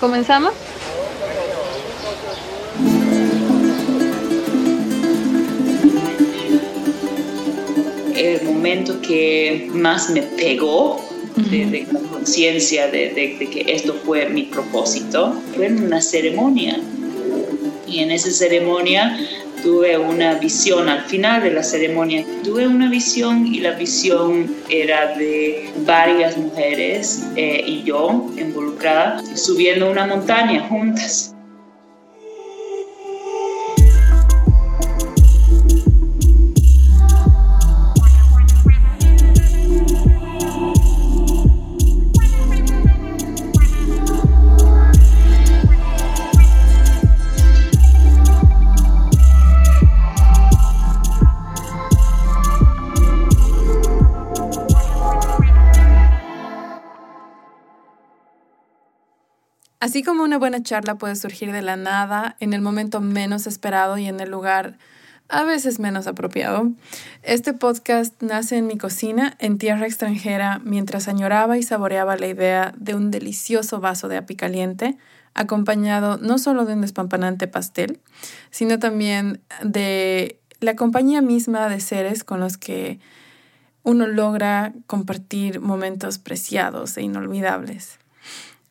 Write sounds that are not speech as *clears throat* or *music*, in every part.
¿Comenzamos? El momento que más me pegó de, la conciencia de, de, que esto fue mi propósito fue en una ceremonia. Y en esa ceremonia tuve una visión al final de la ceremonia. Tuve una visión y la visión era de varias mujeres eh, y yo involucrada subiendo una montaña juntas. Así como una buena charla puede surgir de la nada, en el momento menos esperado y en el lugar a veces menos apropiado, este podcast nace en mi cocina en tierra extranjera mientras añoraba y saboreaba la idea de un delicioso vaso de api caliente, acompañado no solo de un despampanante pastel, sino también de la compañía misma de seres con los que uno logra compartir momentos preciados e inolvidables.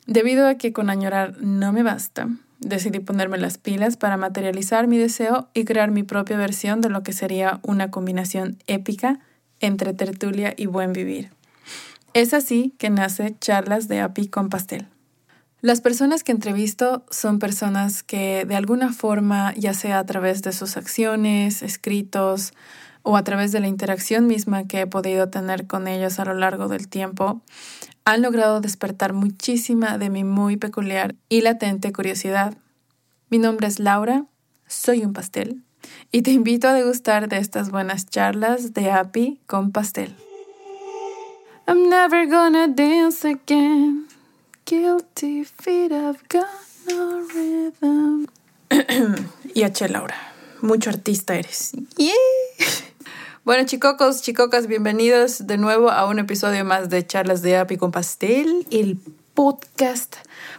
Debido a que con añorar no me basta, decidí ponerme las pilas para materializar mi deseo y crear mi propia versión de lo que sería una combinación épica entre tertulia y buen vivir. Es así que nace Charlas de API con Pastel. Las personas que entrevisto son personas que de alguna forma, ya sea a través de sus acciones, escritos o a través de la interacción misma que he podido tener con ellos a lo largo del tiempo, han logrado despertar muchísima de mi muy peculiar y latente curiosidad. Mi nombre es Laura, soy un pastel, y te invito a degustar de estas buenas charlas de API con pastel. I'm never gonna dance again. Guilty feet have got no rhythm. *clears throat* y H. Laura, mucho artista eres. *laughs* Bueno, chicocos, chicocas, bienvenidos de nuevo a un episodio más de Charlas de Api con Pastel, el podcast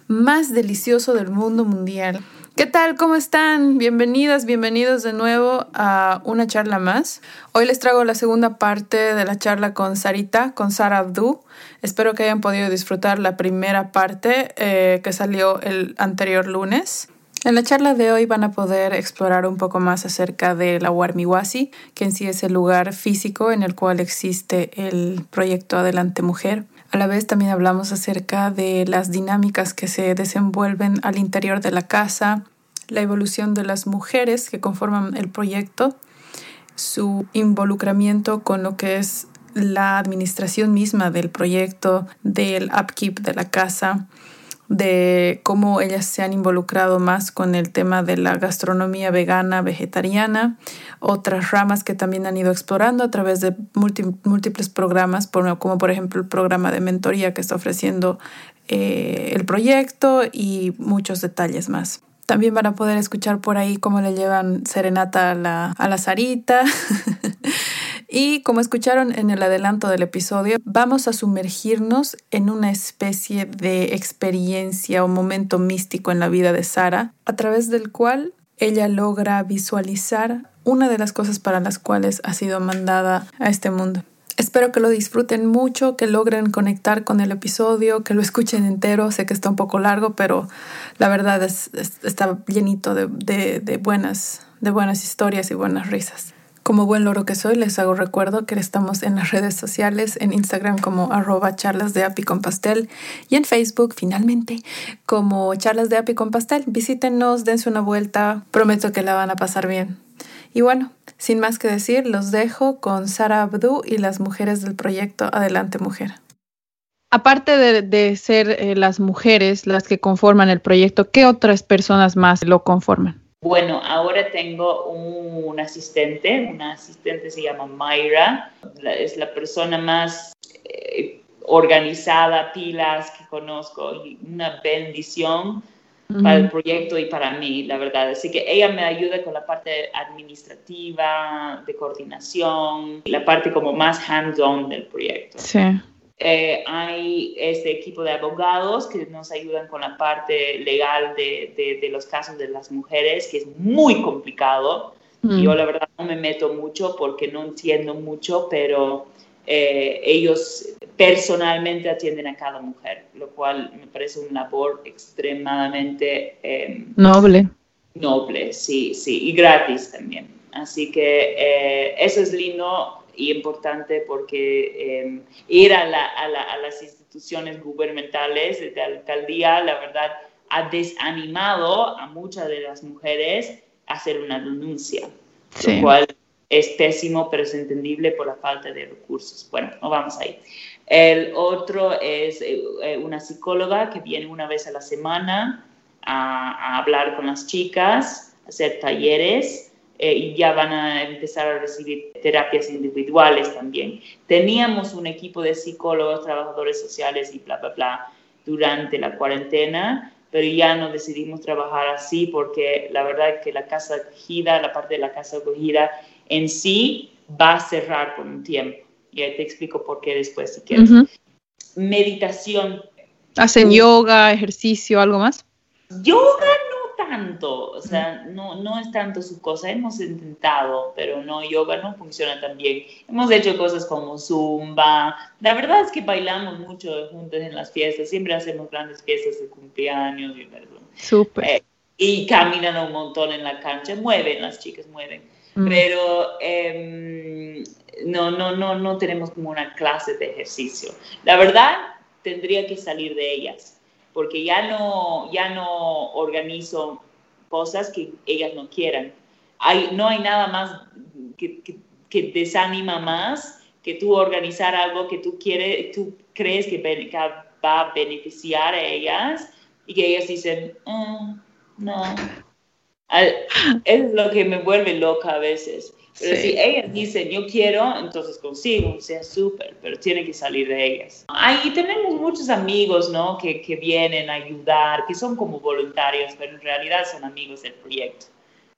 más delicioso del mundo mundial. ¿Qué tal? ¿Cómo están? Bienvenidas, bienvenidos de nuevo a una charla más. Hoy les traigo la segunda parte de la charla con Sarita, con Sara Abdu. Espero que hayan podido disfrutar la primera parte eh, que salió el anterior lunes. En la charla de hoy van a poder explorar un poco más acerca de la Warmiwasi, que en sí es el lugar físico en el cual existe el proyecto Adelante Mujer. A la vez también hablamos acerca de las dinámicas que se desenvuelven al interior de la casa, la evolución de las mujeres que conforman el proyecto, su involucramiento con lo que es la administración misma del proyecto, del upkeep de la casa, de cómo ellas se han involucrado más con el tema de la gastronomía vegana, vegetariana, otras ramas que también han ido explorando a través de múltiples programas, como por ejemplo el programa de mentoría que está ofreciendo eh, el proyecto y muchos detalles más. También van a poder escuchar por ahí cómo le llevan serenata a la, a la Sarita. *laughs* Y como escucharon en el adelanto del episodio, vamos a sumergirnos en una especie de experiencia o momento místico en la vida de Sara, a través del cual ella logra visualizar una de las cosas para las cuales ha sido mandada a este mundo. Espero que lo disfruten mucho, que logren conectar con el episodio, que lo escuchen entero. Sé que está un poco largo, pero la verdad es, está llenito de, de, buenas, de buenas historias y buenas risas. Como buen loro que soy, les hago recuerdo que estamos en las redes sociales, en Instagram como arroba charlas de api con pastel y en Facebook finalmente como charlas de api con pastel. Visítenos, dense una vuelta, prometo que la van a pasar bien. Y bueno, sin más que decir, los dejo con Sara Abdu y las mujeres del proyecto Adelante Mujer. Aparte de, ser eh, las mujeres las que conforman el proyecto, ¿qué otras personas más lo conforman? Bueno, ahora tengo un, asistente, una asistente se llama Mayra, es la persona más eh, organizada, pilas que conozco y una bendición para el proyecto y para mí, la verdad. Así que ella me ayuda con la parte administrativa, de coordinación, la parte como más hands-on del proyecto. Sí. Eh, hay este equipo de abogados que nos ayudan con la parte legal de, de, los casos de las mujeres, que es muy complicado. Mm. Yo la verdad no me meto mucho porque no entiendo mucho, pero eh, ellos personalmente atienden a cada mujer, lo cual me parece una labor extremadamente... Em, noble. Noble, sí, sí, y gratis también. Así que eh, eso es lindo importante porque em, ir a, las instituciones gubernamentales de alcaldía, la verdad, ha desanimado a muchas de las mujeres a hacer una denuncia, lo cual es pésimo, pero es entendible por la falta de recursos. Bueno, no vamos ahí. El otro es eh, eh, una psicóloga que viene una vez a la semana a, a hablar con las chicas, hacer talleres eh, y ya van a empezar a recibir terapias individuales también. Teníamos un equipo de psicólogos, trabajadores sociales y bla, bla, bla durante la cuarentena, pero ya no decidimos trabajar así porque la verdad es que la casa acogida, la parte de la casa acogida en sí va a cerrar por un tiempo. Y ahí te explico por qué después si quieres. Meditación. ¿Hacen yoga, ejercicio, algo más? Yoga tanto, o sea, no, no es tanto su cosa. Hemos intentado, pero no, yoga no funciona tan bien. Hemos hecho cosas como zumba. La verdad es que bailamos mucho juntos en las fiestas. Siempre hacemos grandes fiestas de cumpleaños. Y, Súper. Eh, y caminan un montón en la cancha. Mueven, las chicas mueven. Mm. Pero em, no, no, no, no tenemos como una clase de ejercicio. La verdad, tendría que salir de ellas porque ya no, ya no organizo cosas que ellas no quieran. No hay nada más que, desanima más que tú organizar algo que tú quieres, tú crees que va a beneficiar a ellas y que ellas dicen, oh, no. Es lo que me vuelve loca a veces. Pero si ellas dicen, yo quiero, entonces consigo, o sea, súper, pero tiene que salir de ellas. Ahí tenemos muchos amigos, ¿no? Que, que, vienen a ayudar, que son como voluntarios, pero en realidad son amigos del proyecto,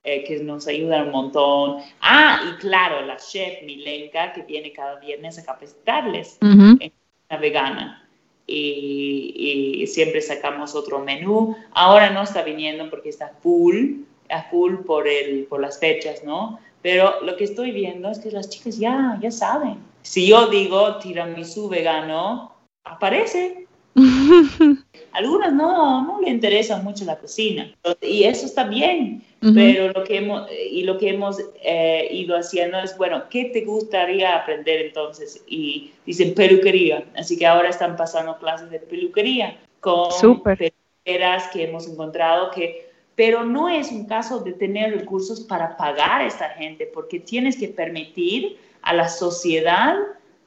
eh, que nos ayudan un montón. Ah, y claro, la chef Milenka, que viene cada viernes a capacitarles en la vegana. Y, y, siempre sacamos otro menú. Ahora no está viniendo porque está full, a full por, el, por las fechas, ¿no? Pero lo que estoy viendo es que las chicas ya, ya saben. Si yo digo tiramisú vegano, aparece. *laughs* Algunas no, no le interesa mucho la cocina. Y eso está bien. Pero lo que hemos, y lo que hemos eh, ido haciendo es, bueno, ¿qué te gustaría aprender entonces? Y dicen peluquería. Así que ahora están pasando clases de peluquería con peluqueras que hemos encontrado que pero no es un caso de tener recursos para pagar a esta gente, porque tienes que permitir a la sociedad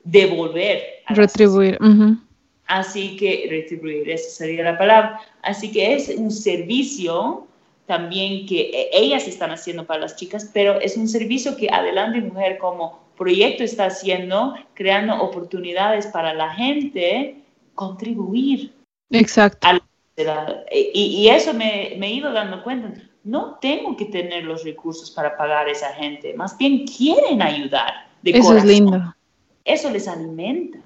devolver. retribuir. Así que, retribuir, esa sería la palabra. Así que es un servicio también que e, ellas están haciendo para las chicas, pero es un servicio que Adelante Mujer como proyecto está haciendo, creando oportunidades para la gente contribuir. Exacto. Y, eso me, he ido dando cuenta. No tengo que tener los recursos para pagar a esa gente, más bien quieren ayudar. De eso es lindo. Eso les alimenta.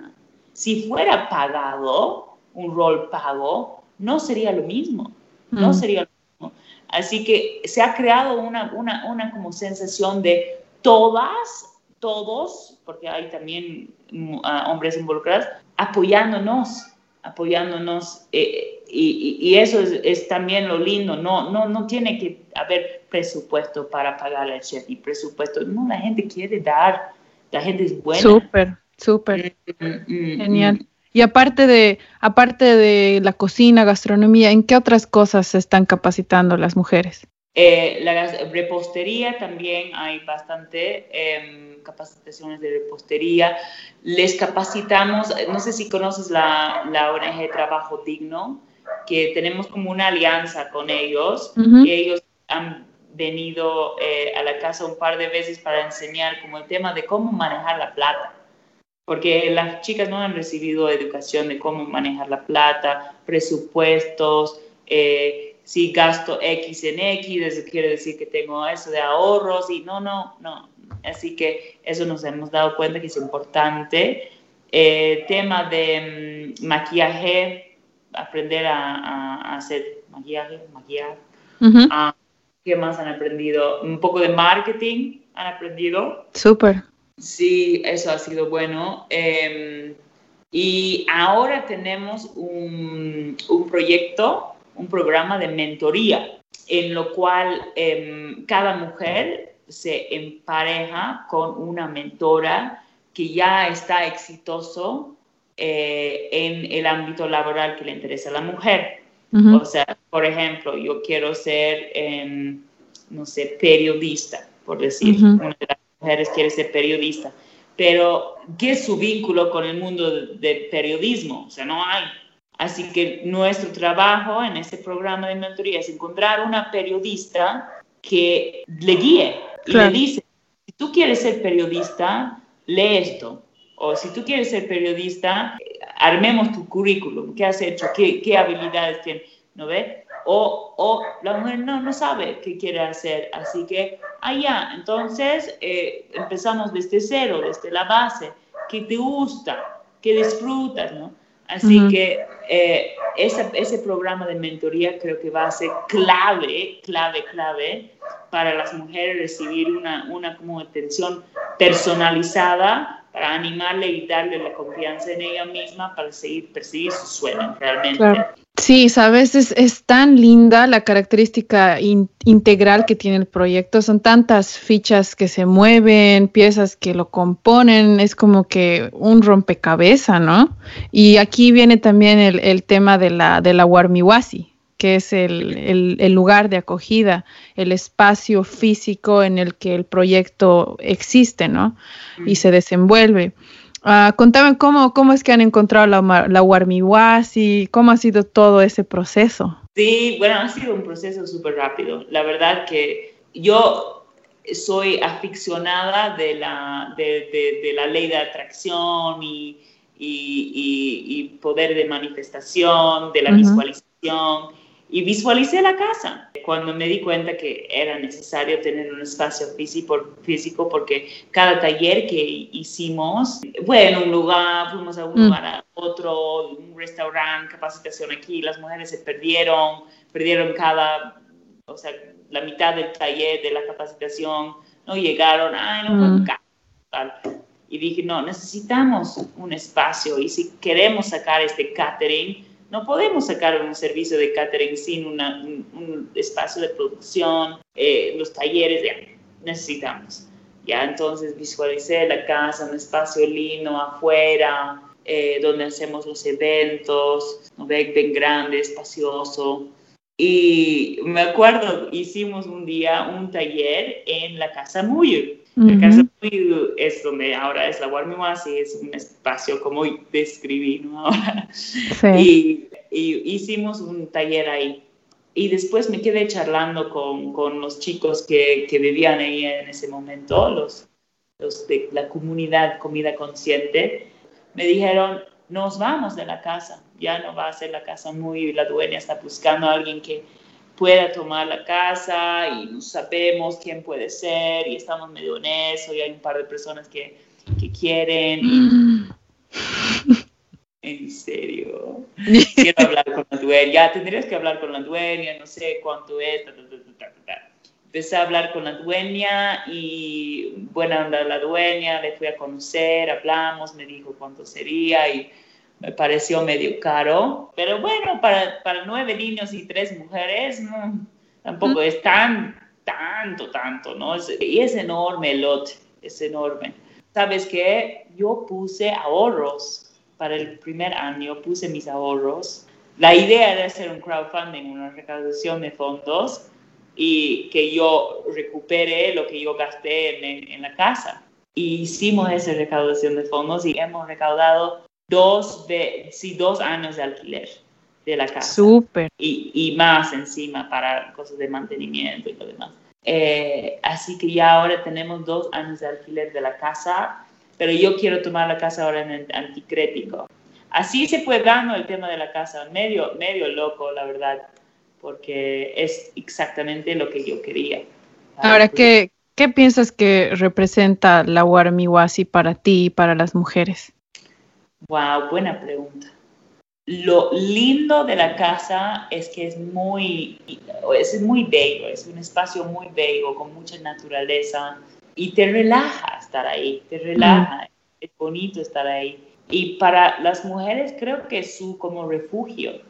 Si fuera pagado, un rol pago, no sería lo mismo. No mm. sería lo mismo. Así que se ha creado una, una, una como sensación de todas, todos, porque hay también mm, hombres involucrados, apoyándonos, apoyándonos. Eh, y, eso es, también lo lindo, no, no, no tiene que haber presupuesto para pagar al chef y presupuesto, no, la gente quiere dar, la gente es buena. Súper, súper, mm, mm, mm, genial. Y aparte de, aparte de la cocina, gastronomía, ¿en qué otras cosas se están capacitando las mujeres? Eh, la repostería también hay bastante em, capacitaciones de repostería. Les capacitamos, no sé si conoces la, la ONG Trabajo Digno, que tenemos como una alianza con ellos, y ellos han venido eh, a la casa un par de veces para enseñar como el tema de cómo manejar la plata, porque las chicas no han recibido educación de cómo manejar la plata, presupuestos, eh, si gasto X en X, eso quiere decir que tengo eso de ahorros y no, no, no. Así que eso nos hemos dado cuenta que es importante Eh, tema de mm, maquillaje, aprender a, hacer maquillaje, maquillar. Ah, ¿Qué más han aprendido? Un poco de marketing han aprendido. Súper. Sí, eso ha sido bueno. Em, y ahora tenemos un, un, proyecto, un programa de mentoría, en lo cual em, cada mujer se empareja con una mentora que ya está exitoso eh, en el ámbito laboral que le interesa a la mujer. O sea, por ejemplo, yo quiero ser, em, no sé, periodista, por decir, una de las mujeres quiere ser periodista, pero ¿qué es su vínculo con el mundo del periodismo? O sea, no hay. Así que nuestro trabajo en este programa de mentoría es encontrar una periodista que le guíe y le dice, si tú quieres ser periodista, lee esto. O si tú quieres ser periodista, armemos tu currículum, qué has hecho, qué, qué habilidades tienes, ¿no ve? O, o, la mujer no, no sabe qué quiere hacer, así que allá, ah, entonces eh, empezamos desde cero, desde la base, qué te gusta, qué disfrutas, ¿no? Así que eh, ese, ese programa de mentoría creo que va a ser clave, clave, clave para las mujeres recibir una, una como atención personalizada para animarle y darle la confianza en ella misma para seguir perseguir sus sueños realmente. Sí, sabes, es, es, tan linda la característica integral que tiene el proyecto. Son tantas fichas que se mueven, piezas que lo componen, es como que un rompecabezas, ¿no? Y aquí viene también el, el tema de la, de la Warmiwasi, que es el, el, lugar de acogida, el espacio físico en el que el proyecto existe, ¿no? Y se desenvuelve. Uh, contame cómo, cómo es que han encontrado la, la Warmiwasi, cómo ha sido todo ese proceso. Sí, bueno, ha sido un proceso súper rápido. La verdad que yo soy aficionada de la, de, de, la ley de atracción y, y, y, poder de manifestación, de la visualización y visualicé la casa. Cuando me di cuenta que era necesario tener un espacio físico, físico porque cada taller que hicimos fue en un lugar, fuimos a un mm. lugar a otro, un restaurante, capacitación aquí, las mujeres se perdieron, perdieron cada, o sea, la mitad del taller de la capacitación, no llegaron, ay, no, mm. Y dije, no, necesitamos un espacio y si queremos sacar este catering, no podemos sacar un servicio de catering sin un, espacio de producción, eh, los talleres, necesitamos. Ya entonces visualicé la casa, un espacio lindo afuera, eh, donde hacemos los eventos, ¿no? bien grande, espacioso. Y me acuerdo, hicimos un día un taller en la Casa Muyo. Casa Muyo es donde ahora es la Warmiwasi, es un espacio como describí ¿no? *laughs* ahora. Sí. Y, y, hicimos un taller ahí. Y después me quedé charlando con, con los chicos que, que, vivían ahí en ese momento, los, los de la comunidad Comida Consciente. Me dijeron, nos vamos de la casa, ya no va a ser la casa muy, la dueña está buscando a alguien que pueda tomar la casa y no sabemos quién puede ser y estamos medio en eso y hay un par de personas que, que quieren. *laughs* en serio, *laughs* quiero hablar con la dueña, ya tendrías que hablar con la dueña, no sé cuánto es. Empecé a hablar con la dueña y buena onda la dueña, le fui a conocer, hablamos, me dijo cuánto sería y me pareció medio caro, pero bueno, para, para nueve niños y tres mujeres, no, tampoco es tan, tanto, tanto, ¿no? y es enorme el lote, es enorme. ¿Sabes qué? Yo puse ahorros para el primer año, puse mis ahorros. La idea era hacer un crowdfunding, una recaudación de fondos y que yo recupere lo que yo gasté en, en la casa. Y hicimos esa recaudación de fondos y hemos recaudado dos, de, sí, dos años de alquiler de la casa. Súper. Y, y, más encima para cosas de mantenimiento y lo demás. Eh, así que ya ahora tenemos dos años de alquiler de la casa, pero yo quiero tomar la casa ahora en el anticrético. Así se fue dando el tema de la casa, medio, medio loco, la verdad, porque es exactamente lo que yo quería. Ahora, ¿qué, ¿qué piensas que representa la Warmiwasi para ti y para las mujeres? Wow, buena pregunta. Lo lindo de la casa es que es muy, es muy bello, es un espacio muy bello, con mucha naturaleza y te relaja estar ahí, te relaja, es bonito estar ahí. Y para las mujeres creo que es su como refugio,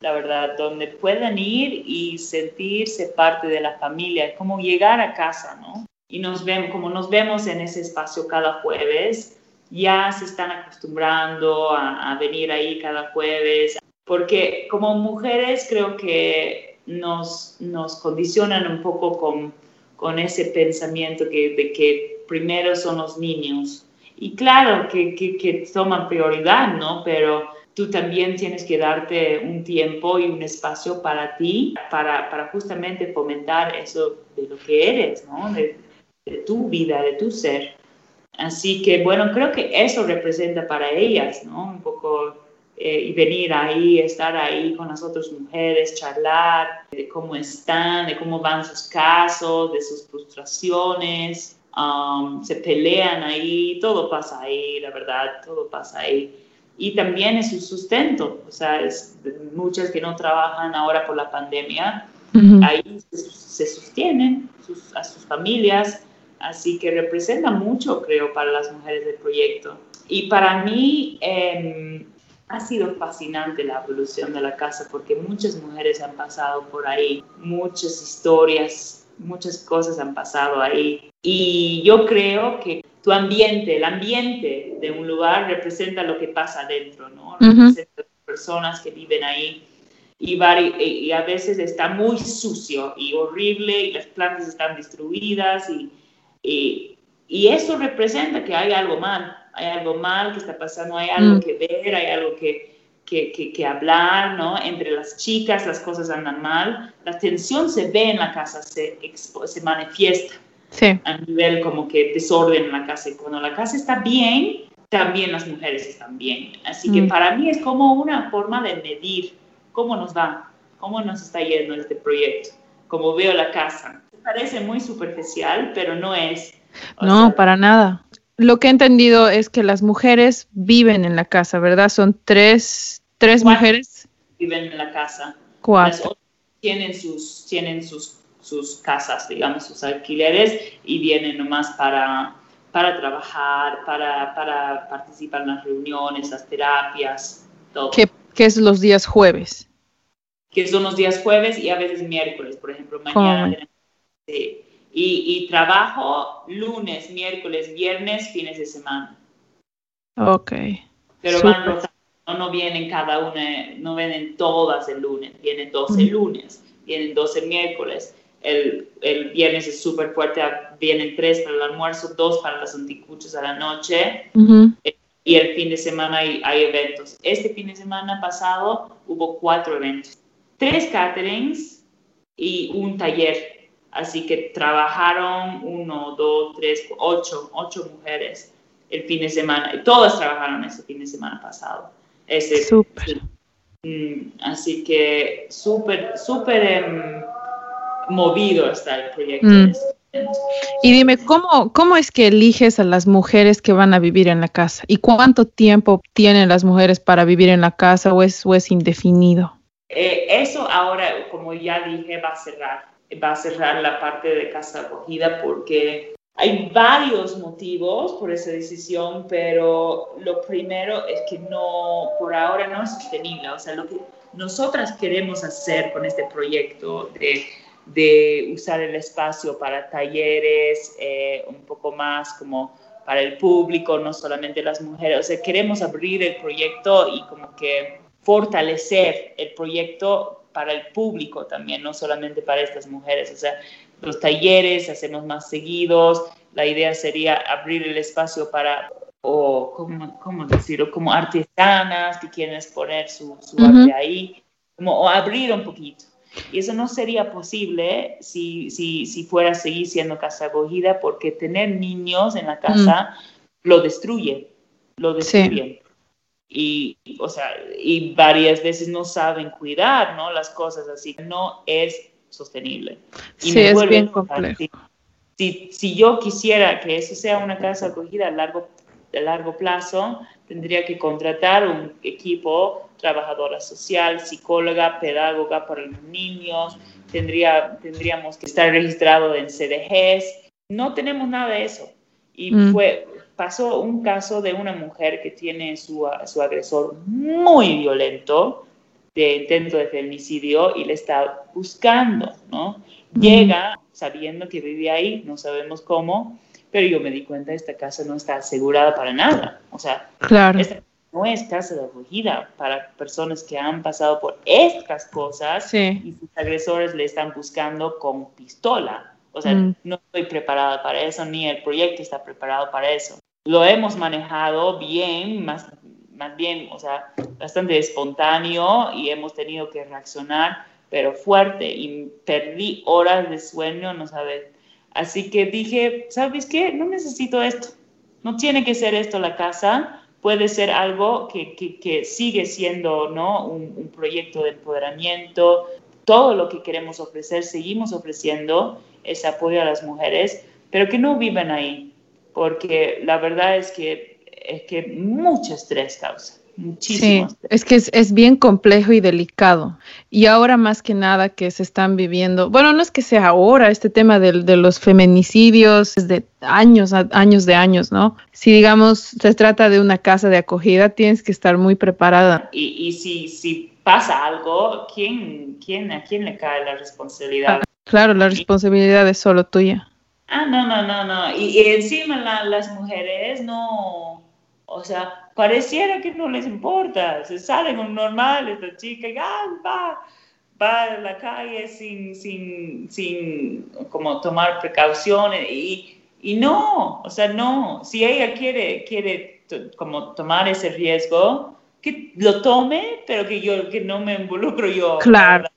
la verdad, donde puedan ir y sentirse parte de la familia, como llegar a casa, ¿no? Y nos vemos, como nos vemos en ese espacio cada jueves, ya se están acostumbrando a, venir ahí cada jueves, porque como mujeres creo que nos, nos condicionan un poco con, con ese pensamiento que, de que primero son los niños. Y claro que, que, toman prioridad, ¿no? Pero tú también tienes que darte un tiempo y un espacio para ti, para, para justamente fomentar eso de lo que eres, ¿no? De tu vida, de tu ser. Así que bueno, creo que eso representa para ellas, ¿no? Un poco eh, y venir ahí, estar ahí con las otras mujeres, charlar de cómo están, de cómo van sus casos, de sus frustraciones, um, se pelean ahí, todo pasa ahí, la verdad, todo pasa ahí. Y también es su sustento, o sea, es, muchas que no trabajan ahora por la pandemia, ahí se, sostienen a sus familias, Así que representa mucho, creo, para las mujeres del proyecto. Y para mí em, ha sido fascinante la evolución de la casa porque muchas mujeres han pasado por ahí, muchas historias, muchas cosas han pasado ahí. Y yo creo que tu ambiente, el ambiente de un lugar representa lo que pasa adentro, ¿no? Representa las personas que viven ahí. Y, y, a veces está muy sucio y horrible y las plantas están destruidas y, y, eso representa que hay algo mal, hay algo mal que está pasando, hay algo mm. que ver, hay algo que, que, que, hablar, ¿no? Entre las chicas las cosas andan mal, la tensión se ve en la casa, se, se manifiesta a nivel como que desorden en la casa. Y cuando la casa está bien, también las mujeres están bien. Así que mm. para mí es como una forma de medir cómo nos va, cómo nos está yendo este proyecto, cómo veo la casa parece muy superficial, pero no es. no, para nada. Lo que he entendido es que las mujeres viven en la casa, ¿verdad? Son tres, tres mujeres. Viven en la casa. Cuatro. tienen sus, tienen sus, sus casas, digamos, sus alquileres y vienen nomás para, para trabajar, para, para participar en las reuniones, las terapias, todo. ¿Qué, qué es los días jueves? Que son los días jueves y a veces miércoles, por ejemplo, mañana y, y, trabajo lunes, miércoles, viernes, fines de semana. Ok. Pero van rotando, no vienen cada una, no vienen todas el lunes, vienen 12 lunes, vienen 12 miércoles. El, el viernes es súper fuerte, vienen tres para el almuerzo, dos para las anticuchas a la noche. Y el fin de semana hay, hay, eventos. Este fin de semana pasado hubo cuatro eventos. Tres caterings y un taller Así que trabajaron uno, dos, tres, ocho, ocho mujeres el fin de semana. Todas trabajaron ese fin de semana pasado. Ese, súper. Mm, así que súper, súper em, movido está el proyecto. Mm. Y dime, ¿cómo, ¿cómo es que eliges a las mujeres que van a vivir en la casa? ¿Y cuánto tiempo tienen las mujeres para vivir en la casa o es, o es indefinido? Eh, eso ahora, como ya dije, va a cerrar va a cerrar la parte de casa acogida porque hay varios motivos por esa decisión, pero lo primero es que no, por ahora no es sostenible. O sea, lo que nosotras queremos hacer con este proyecto de, de usar el espacio para talleres, eh, un poco más como para el público, no solamente las mujeres. O sea, queremos abrir el proyecto y como que fortalecer el proyecto para el público también, no solamente para estas mujeres. O sea, los talleres hacemos más seguidos. La idea sería abrir el espacio para, o ¿cómo, cómo decirlo? Como artesanas que quieren exponer su, su arte ahí, como o abrir un poquito. Y eso no sería posible si, si, si fuera a seguir siendo casa acogida, porque tener niños en la casa lo destruye, lo destruye y, o sea, y varias veces no saben cuidar, ¿no? Las cosas así. No es sostenible. Y sí, es bien complejo. Si, si, yo quisiera que eso sea una casa acogida a largo, de largo plazo, tendría que contratar un equipo, trabajadora social, psicóloga, pedagoga para los niños, tendría, tendríamos que estar registrado en CDGs. No tenemos nada de eso. Y mm. fue, pasó un caso de una mujer que tiene su, su agresor muy violento, de intento de femicidio, y le está buscando, ¿no? Llega sabiendo que vive ahí, no sabemos cómo, pero yo me di cuenta esta casa no está asegurada para nada. O sea, claro. esta no es casa de acogida para personas que han pasado por estas cosas y sus agresores le están buscando con pistola. O sea, mm. no estoy preparada para eso, ni el proyecto está preparado para eso. Lo hemos manejado bien, más, más bien, o sea, bastante espontáneo y hemos tenido que reaccionar, pero fuerte y perdí horas de sueño, no sabes. Así que dije, ¿sabes qué? No necesito esto. No tiene que ser esto la casa puede ser algo que, que, sigue siendo ¿no? Un, un, proyecto de empoderamiento. Todo lo que queremos ofrecer, seguimos ofreciendo ese apoyo a las mujeres, pero que no vivan ahí, porque la verdad es que, es que mucho estrés causa. Muchísimo. Sí, es que es, es, bien complejo y delicado. Y ahora más que nada que se están viviendo, bueno, no es que sea ahora este tema de, de los feminicidios, de años, años de años, ¿no? Si digamos se trata de una casa de acogida, tienes que estar muy preparada. Y, y si, si pasa algo, ¿quién, quién, ¿a quién le cae la responsabilidad? Claro, la responsabilidad es solo tuya. Ah, no, no, no, no. Y, y encima la, las mujeres no, o sea, pareciera que no les importa, se salen un normal, esta chica va, va a la calle sin, sin, sin como tomar precauciones y, y no, o sea, no, si ella quiere, quiere como tomar ese riesgo, que lo tome, pero que yo que no me involucro yo. Claro.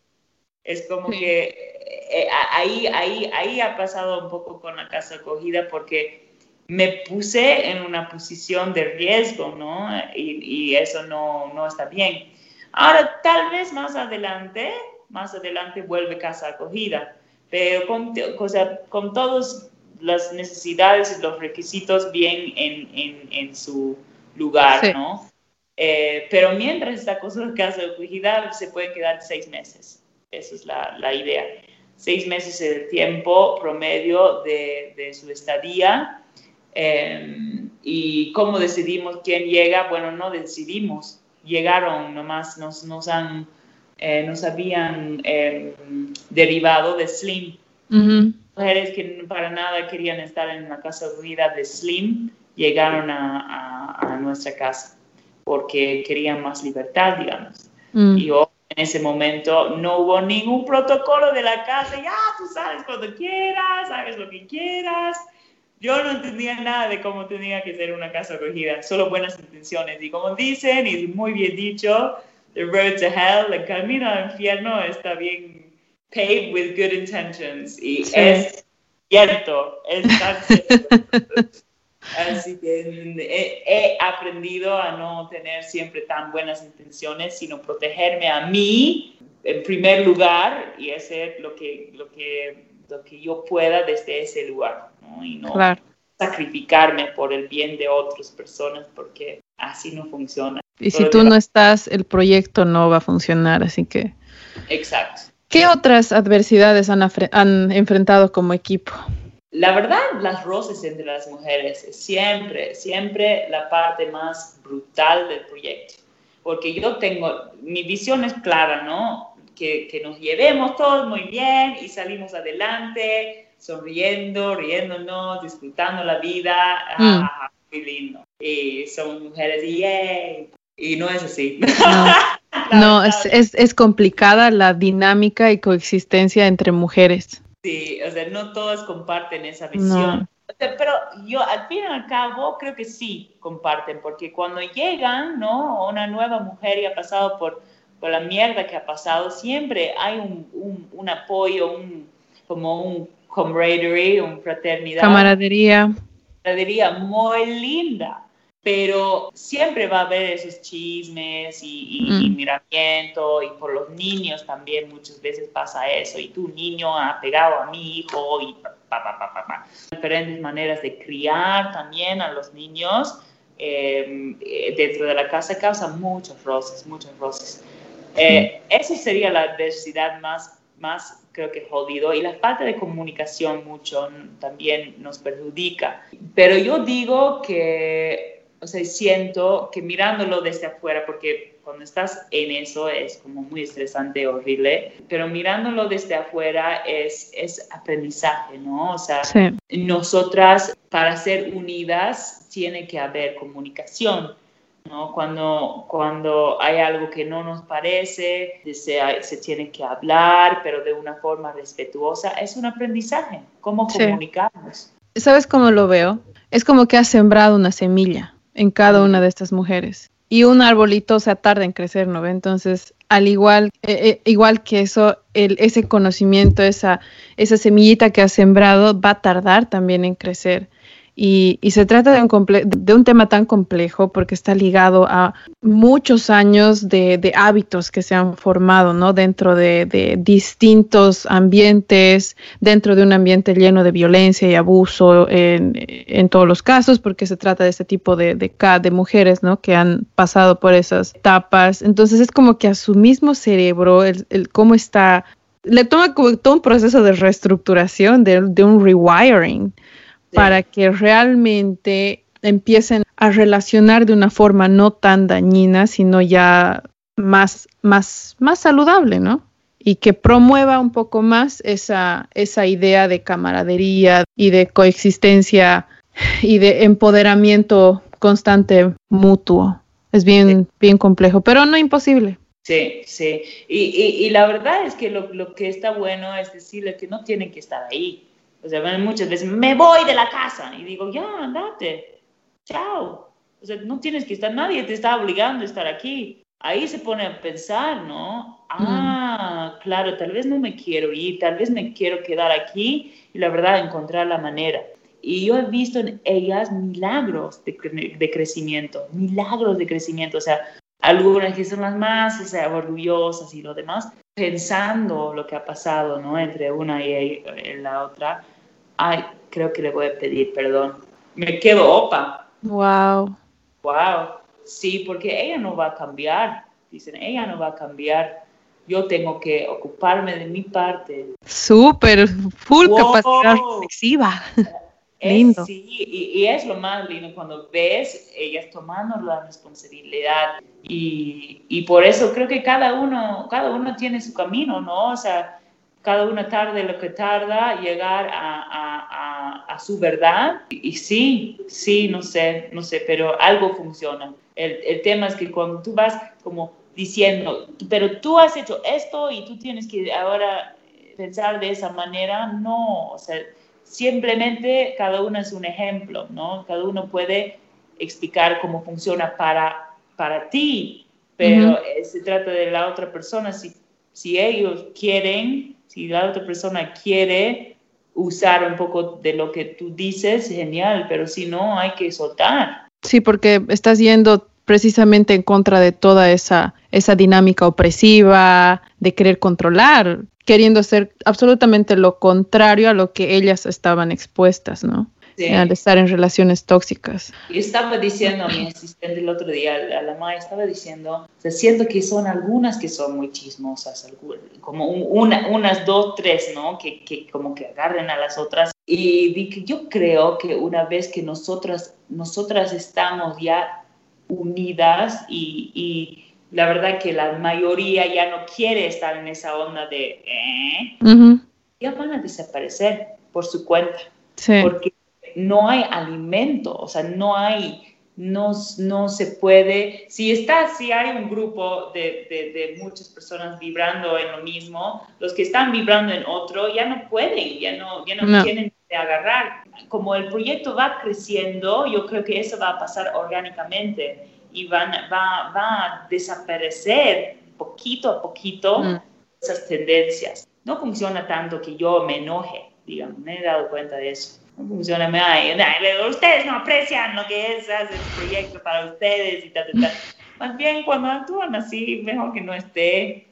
Es como que eh, ahí, ahí, ahí ha pasado un poco con la casa acogida porque me puse en una posición de riesgo, ¿no? Y, eso no, no, está bien. Ahora, tal vez más adelante, más adelante vuelve casa acogida, pero con, o sea, con todas las necesidades y los requisitos bien en, en, en su lugar, ¿no? Eh, pero mientras está con su casa acogida, se pueden quedar seis meses. Esa es la, la idea. Seis meses es el tiempo promedio de, de su estadía Em, y cómo decidimos quién llega, bueno, no decidimos, llegaron nomás, nos, nos, han, eh, nos habían em, derivado de Slim. Mujeres que para nada querían estar en la casa vida de Slim llegaron a, a, nuestra casa porque querían más libertad, digamos. Mm. Y en ese momento no hubo ningún protocolo de la casa, ya tú sabes cuando quieras, sabes lo que quieras yo no entendía nada de cómo tenía que ser una casa acogida, solo buenas intenciones. Y como dicen, y muy bien dicho, the road to hell, el camino al infierno está bien paved with good intentions. Y es cierto, es tan cierto. *laughs* Así que he, aprendido a no tener siempre tan buenas intenciones, sino protegerme a mí en primer lugar y hacer lo que, lo que, lo que yo pueda desde ese lugar y no sacrificarme por el bien de otras personas porque así no funciona. Y si tú no estás, el proyecto no va a funcionar, así que... Exacto. ¿Qué otras adversidades han, han enfrentado como equipo? La verdad, las roces entre las mujeres es siempre, siempre la parte más brutal del proyecto. Porque yo tengo, mi visión es clara, ¿no? Que, que nos llevemos todos muy bien y salimos adelante, sonriendo, riéndonos, disfrutando la vida. Mm. Ah, muy lindo. Y son mujeres y Y no es así. No, *laughs* es, es, es, complicada la dinámica y coexistencia entre mujeres. Sí, o sea, no todas comparten esa visión. pero yo al fin y al cabo creo que sí comparten, porque cuando llegan, ¿no? Una nueva mujer y ha pasado por, por la mierda que ha pasado, siempre hay un, un, un apoyo, un, como un camaraderie, una fraternidad. Camaradería. Camaradería muy linda, pero siempre va a haber esos chismes y, y, mm. miramiento y por los niños también muchas veces pasa eso y tu niño ha pegado a mi hijo y pa, pa, pa, pa, Diferentes maneras de criar también a los niños em, eh, dentro de la casa causa muchos roces, muchos roces. Eh, Esa sería la adversidad más, más, creo que jodido. Y la falta de comunicación mucho también nos perjudica. Pero yo digo que, o sea, siento que mirándolo desde afuera, porque cuando estás en eso es como muy estresante, horrible, pero mirándolo desde afuera es, es aprendizaje, ¿no? O sea, nosotras para ser unidas tiene que haber comunicación. ¿no? Cuando, cuando hay algo que no nos parece, se, se tiene que hablar, pero de una forma respetuosa, es un aprendizaje, cómo comunicarnos. ¿Sabes cómo lo veo? Es como que has sembrado una semilla en cada una de estas mujeres y un arbolito se tarda en crecer, ¿no? Entonces, al igual, eh, eh, igual que eso, el, ese conocimiento, esa, esa semillita que has sembrado va a tardar también en crecer. Y, se trata de un, de un tema tan complejo porque está ligado a muchos años de, hábitos que se han formado ¿no? dentro de, distintos ambientes, dentro de un ambiente lleno de violencia y abuso en, todos los casos, porque se trata de ese tipo de, mujeres ¿no? que han pasado por esas etapas. Entonces es como que a su mismo cerebro, el, cómo está le toma como todo un proceso de reestructuración, de un rewiring, para que realmente empiecen a relacionar de una forma no tan dañina, sino ya más, más, más saludable, ¿no? Y que promueva un poco más esa, esa idea de camaradería y de coexistencia y de empoderamiento constante mutuo. Es bien, bien complejo, pero no imposible. Sí, sí. Y, y, la verdad es que lo, lo, que está bueno es decirle que no tienen que estar ahí. O sea, muchas veces, me voy de la casa. Y digo, ya, andate. Chao. O sea, no tienes que estar, nadie te está obligando a estar aquí. Ahí se pone a pensar, ¿no? Ah, claro, tal vez no me quiero ir, tal vez me quiero quedar aquí y la verdad encontrar la manera. Y yo he visto en ellas milagros de, de crecimiento, milagros de crecimiento. O sea, algunas que son las más o sea, orgullosas y lo demás, pensando lo que ha pasado ¿no? entre una y la otra, ay, creo que le voy a pedir perdón. Me quedo opa. Wow. Wow. Sí, porque ella no va a cambiar. Dicen, ella no va a cambiar. Yo tengo que ocuparme de mi parte. Súper, full capacidad reflexiva. *laughs* lindo. sí, y, es lo más lindo cuando ves ellas tomando la responsabilidad y, y, por eso creo que cada uno, cada uno tiene su camino, ¿no? O sea, cada uno tarde lo que tarda llegar a, a, a, su verdad y, sí, sí, no sé, no sé, pero algo funciona. El, el tema es que cuando tú vas como diciendo, pero tú has hecho esto y tú tienes que ahora pensar de esa manera, no, o sea, simplemente cada uno es un ejemplo, ¿no? Cada uno puede explicar cómo funciona para, para ti, pero eh, se trata de la otra persona, si, si ellos quieren, si la otra persona quiere usar un poco de lo que tú dices, genial, pero si no, hay que soltar. Sí, porque estás yendo precisamente en contra de toda esa, esa dinámica opresiva, de querer controlar queriendo hacer absolutamente lo contrario a lo que ellas estaban expuestas, ¿no? Al estar en relaciones tóxicas. Y estaba diciendo a mi asistente el otro día, a la madre, estaba diciendo, o siento que son algunas que son muy chismosas, como una, unas dos, tres, ¿no? Que, que como que agarren a las otras. Y dije, yo creo que una vez que nosotras, nosotras estamos ya unidas y, y la verdad que la mayoría ya no quiere estar en esa onda de, ¿eh? ya van a desaparecer por su cuenta. Porque no hay alimento, o sea, no hay, no, no se puede, si está, si hay un grupo de, de, muchas personas vibrando en lo mismo, los que están vibrando en otro ya no pueden, ya no, ya no, tienen de agarrar. Como el proyecto va creciendo, yo creo que eso va a pasar orgánicamente y van, va, va a desaparecer poquito a poquito mm. esas tendencias. No funciona tanto que yo me enoje, digamos, me he dado cuenta de eso. No funciona, me ay, ustedes no aprecian lo que es hacer el proyecto para ustedes y tal, tal, Más bien, cuando actúan así, mejor que no esté.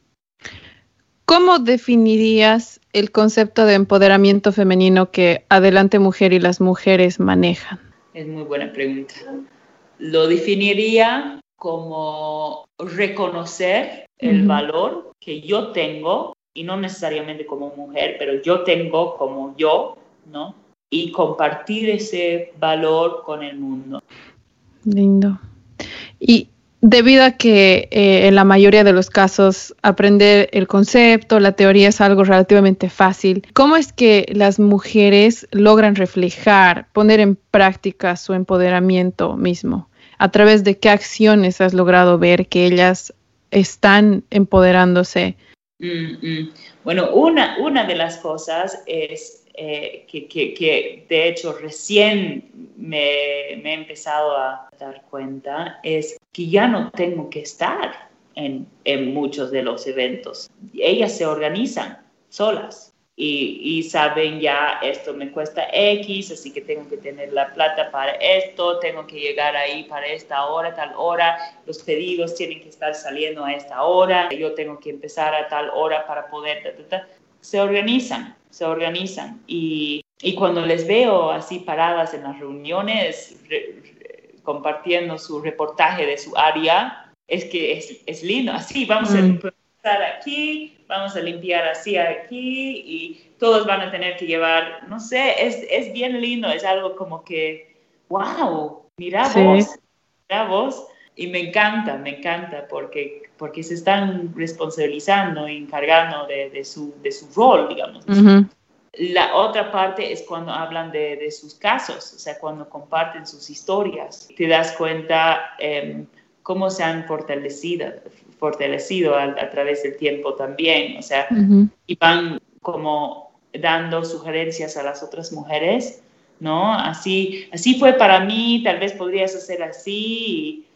¿Cómo definirías el concepto de empoderamiento femenino que Adelante Mujer y las mujeres manejan? Es muy buena pregunta. Lo definiría como reconocer el valor que yo tengo, y no necesariamente como mujer, pero yo tengo como yo, ¿no? Y compartir ese valor con el mundo. Lindo. Y debido a que eh, en la mayoría de los casos aprender el concepto, la teoría es algo relativamente fácil, ¿cómo es que las mujeres logran reflejar, poner en práctica su empoderamiento mismo? ¿A través de qué acciones has logrado ver que ellas están empoderándose? Mm, mm. Bueno, una, una de las cosas es eh, que, que, que, de hecho recién me, he empezado a dar cuenta es que ya no tengo que estar en, en muchos de los eventos. Ellas se organizan solas y, saben ya esto me cuesta X, así que tengo que tener la plata para esto, tengo que llegar ahí para esta hora, tal hora, los pedidos tienen que estar saliendo a esta hora, yo tengo que empezar a tal hora para poder, se organizan, se organizan. Y, y, cuando les veo así paradas en las reuniones compartiendo su reportaje de su área, es que es, es lindo, así vamos a mm. aquí, vamos a limpiar así aquí y todos van a tener que llevar, no sé, es, es bien lindo, es algo como que, wow, mira vos, mira vos. Y me encanta, me encanta porque, porque se están responsabilizando y encargando de, de, su, de su rol, digamos. La otra parte es cuando hablan de, de, sus casos, o sea, cuando comparten sus historias. Te das cuenta eh, cómo se han fortalecido, fortalecido a, través del tiempo también, o sea, y van como dando sugerencias a las otras mujeres, ¿no? Así, así fue para mí, tal vez podrías hacer así, y,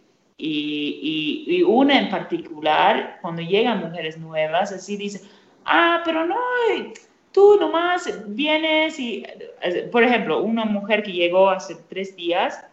y, una en particular, cuando llegan mujeres nuevas, así dice, ah, pero no, tú nomás vienes y, por ejemplo, una mujer que llegó hace tres días,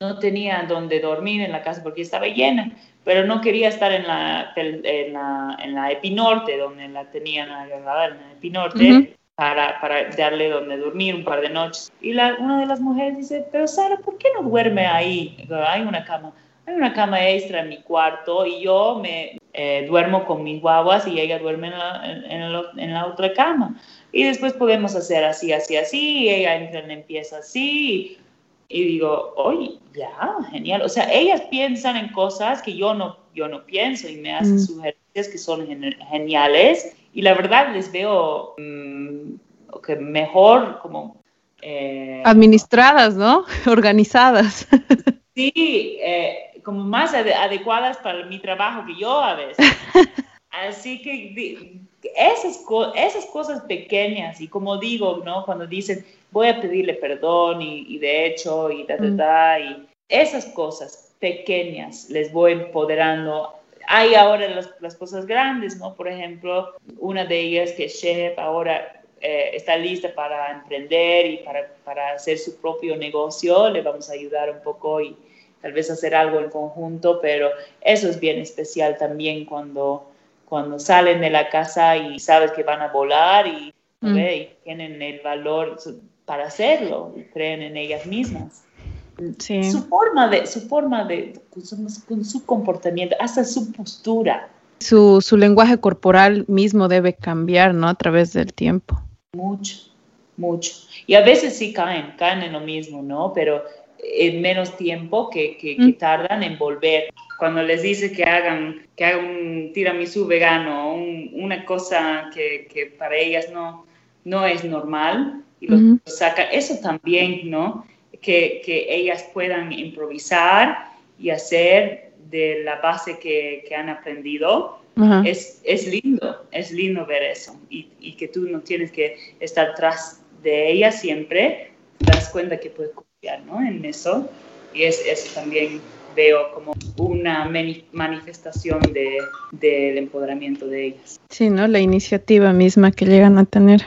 no tenía donde dormir en la casa porque estaba llena, pero no quería estar en la, en la, en la Epinorte, donde la tenían agarrada en la Epinorte, para, para, darle donde dormir un par de noches. Y la, una de las mujeres dice, pero Sara, ¿por qué no duerme ahí? Hay una cama. Hay una cama extra en mi cuarto y yo me eh, duermo con mis guaguas y ella duerme en la, en, en la otra cama. Y después podemos hacer así, así, así, y ella entra, empieza así, y digo, oye, ya, genial. O sea, ellas piensan en cosas que yo no, yo no pienso y me hacen mm. sugerencias que son geniales. Y la verdad les veo mm, que mejor como... Eh, Administradas, ¿no? *laughs* Organizadas. Sí, eh, como más adecuadas para mi trabajo que yo a veces. *laughs* Así que esas, esas cosas pequeñas, y como digo, ¿no? Cuando dicen, voy a pedirle perdón y, de hecho, y ta, ta, mm. ta, y esas cosas pequeñas les voy empoderando. Hay ahora las, las cosas grandes, ¿no? Por ejemplo, una de ellas que es chef ahora eh, está lista para emprender y para, para hacer su propio negocio, le vamos a ayudar un poco y tal vez hacer algo en conjunto, pero eso es bien especial también cuando, cuando salen de la casa y sabes que van a volar y, mm. y tienen el valor para hacerlo y creen en ellas mismas. Su forma de, su forma de, con su, comportamiento, hasta su postura. Su, su, lenguaje corporal mismo debe cambiar, ¿no? A través del tiempo. Mucho, mucho. Y a veces sí caen, caen en lo mismo, ¿no? Pero en menos tiempo que, que, mm. tardan en volver. Cuando les dice que hagan, que hagan un tiramisú vegano, una cosa que, que, para ellas no, no es normal, y lo saca, eso también, ¿no? Que, que, ellas puedan improvisar y hacer de la base que, que han aprendido. es, es, lindo, es lindo ver eso y, y, que tú no tienes que estar tras de ellas siempre, te das cuenta que puedes ¿no? en eso y es, eso también veo como una manifestación de, del empoderamiento de ellas. Sí, ¿no? La iniciativa misma que llegan a tener.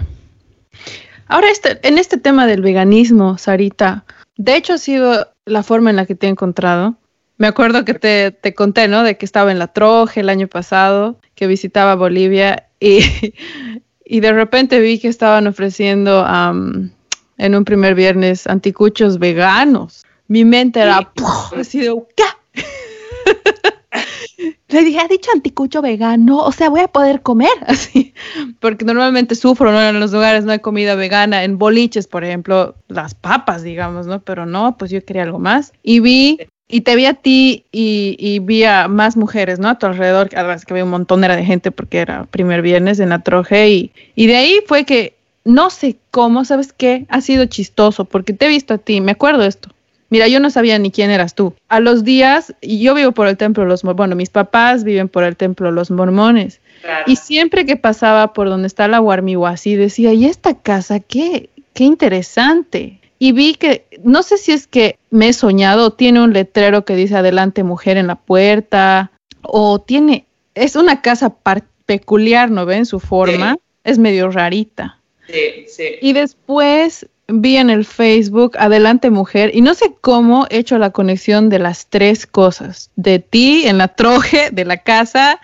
Ahora, este, en este tema del veganismo, Sarita, de hecho ha sido la forma en la que te he encontrado. Me acuerdo que te, te conté, ¿no? De que estaba en la Troje el año pasado, que visitaba Bolivia y, *laughs* y de repente vi que estaban ofreciendo en un primer viernes anticuchos veganos. mi mente era así de, ¿qué? *laughs* Le dije, ¿ha dicho anticucho vegano? O sea, voy a poder comer *laughs* así. Porque normalmente sufro, ¿no? En los lugares no hay comida vegana. En boliches, por ejemplo, las papas, digamos, ¿no? Pero no, pues yo quería algo más. Y vi, y te vi a ti y, vi a más mujeres, ¿no? A tu alrededor. Además que había un montón de gente porque era primer viernes en la Troje. Y, y de ahí fue que, no sé cómo, ¿sabes qué? Ha sido chistoso porque te he visto a ti, me acuerdo esto Mira, yo no sabía ni quién eras tú. A los días, yo vivo por el templo de los bueno, mis papás viven por el templo de los mormones. Y siempre que pasaba por donde está la Warmiwasi, decía, ¿y esta casa qué? Qué interesante. Y vi que, no sé si es que me he soñado, tiene un letrero que dice adelante mujer en la puerta, o tiene, es una casa peculiar, ¿no ven? Su forma, es medio rarita. Y después vi en el Facebook Adelante Mujer y no sé cómo he hecho la conexión de las tres cosas, de ti en la troje, de la casa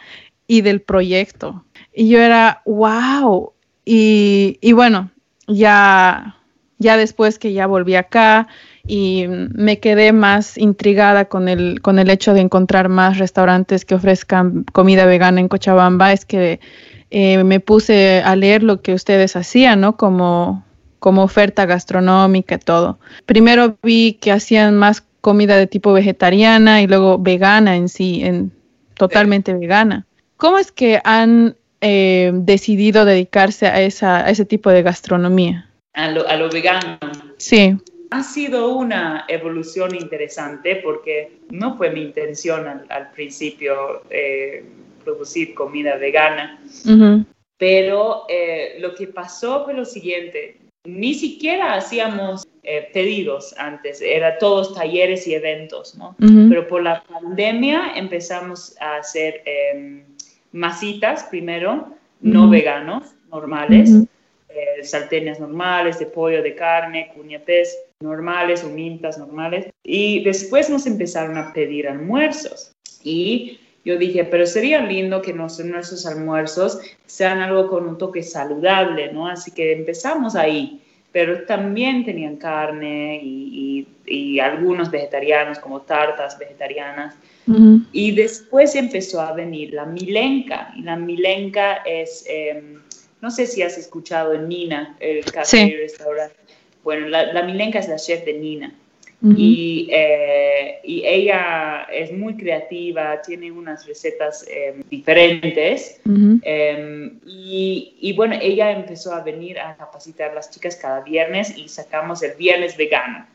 y del proyecto. Y yo era, wow. Y, y bueno, ya, ya después que ya volví acá y me quedé más intrigada con el, con el hecho de encontrar más restaurantes que ofrezcan comida vegana en Cochabamba, es que eh, me puse a leer lo que ustedes hacían, ¿no? Como como oferta gastronómica y todo. Primero vi que hacían más comida de tipo vegetariana y luego vegana en sí, en, totalmente vegana. ¿Cómo es que han eh, decidido dedicarse a, esa, ese tipo de gastronomía? A lo, a lo vegano. Sí. Ha sido una evolución interesante porque no fue mi intención al, principio eh, producir comida vegana, pero eh, lo que pasó fue lo siguiente. Ni siquiera hacíamos eh, pedidos antes, era todos talleres y eventos, ¿no? Pero por la pandemia empezamos a hacer em, masitas primero, no veganos, normales, eh, salteñas normales, de pollo, de carne, cuñapés normales, mintas normales, y después nos empezaron a pedir almuerzos. Y yo dije, pero sería lindo que nuestros almuerzos sean algo con un toque saludable, ¿no? Así que empezamos ahí, pero también tenían carne y, algunos vegetarianos como tartas vegetarianas. Y después empezó a venir la milenca, y la milenca es, em, no sé si has escuchado en Nina, el café y restaurante. Bueno, la, la milenca es la chef de Nina y, eh, y, ella es muy creativa, tiene unas recetas em, diferentes. Em, y, y, bueno, ella empezó a venir a capacitar a las chicas cada viernes y sacamos el viernes vegano.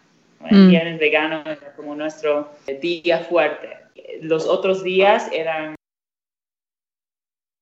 El mm. viernes vegano era como nuestro día fuerte. Los otros días eran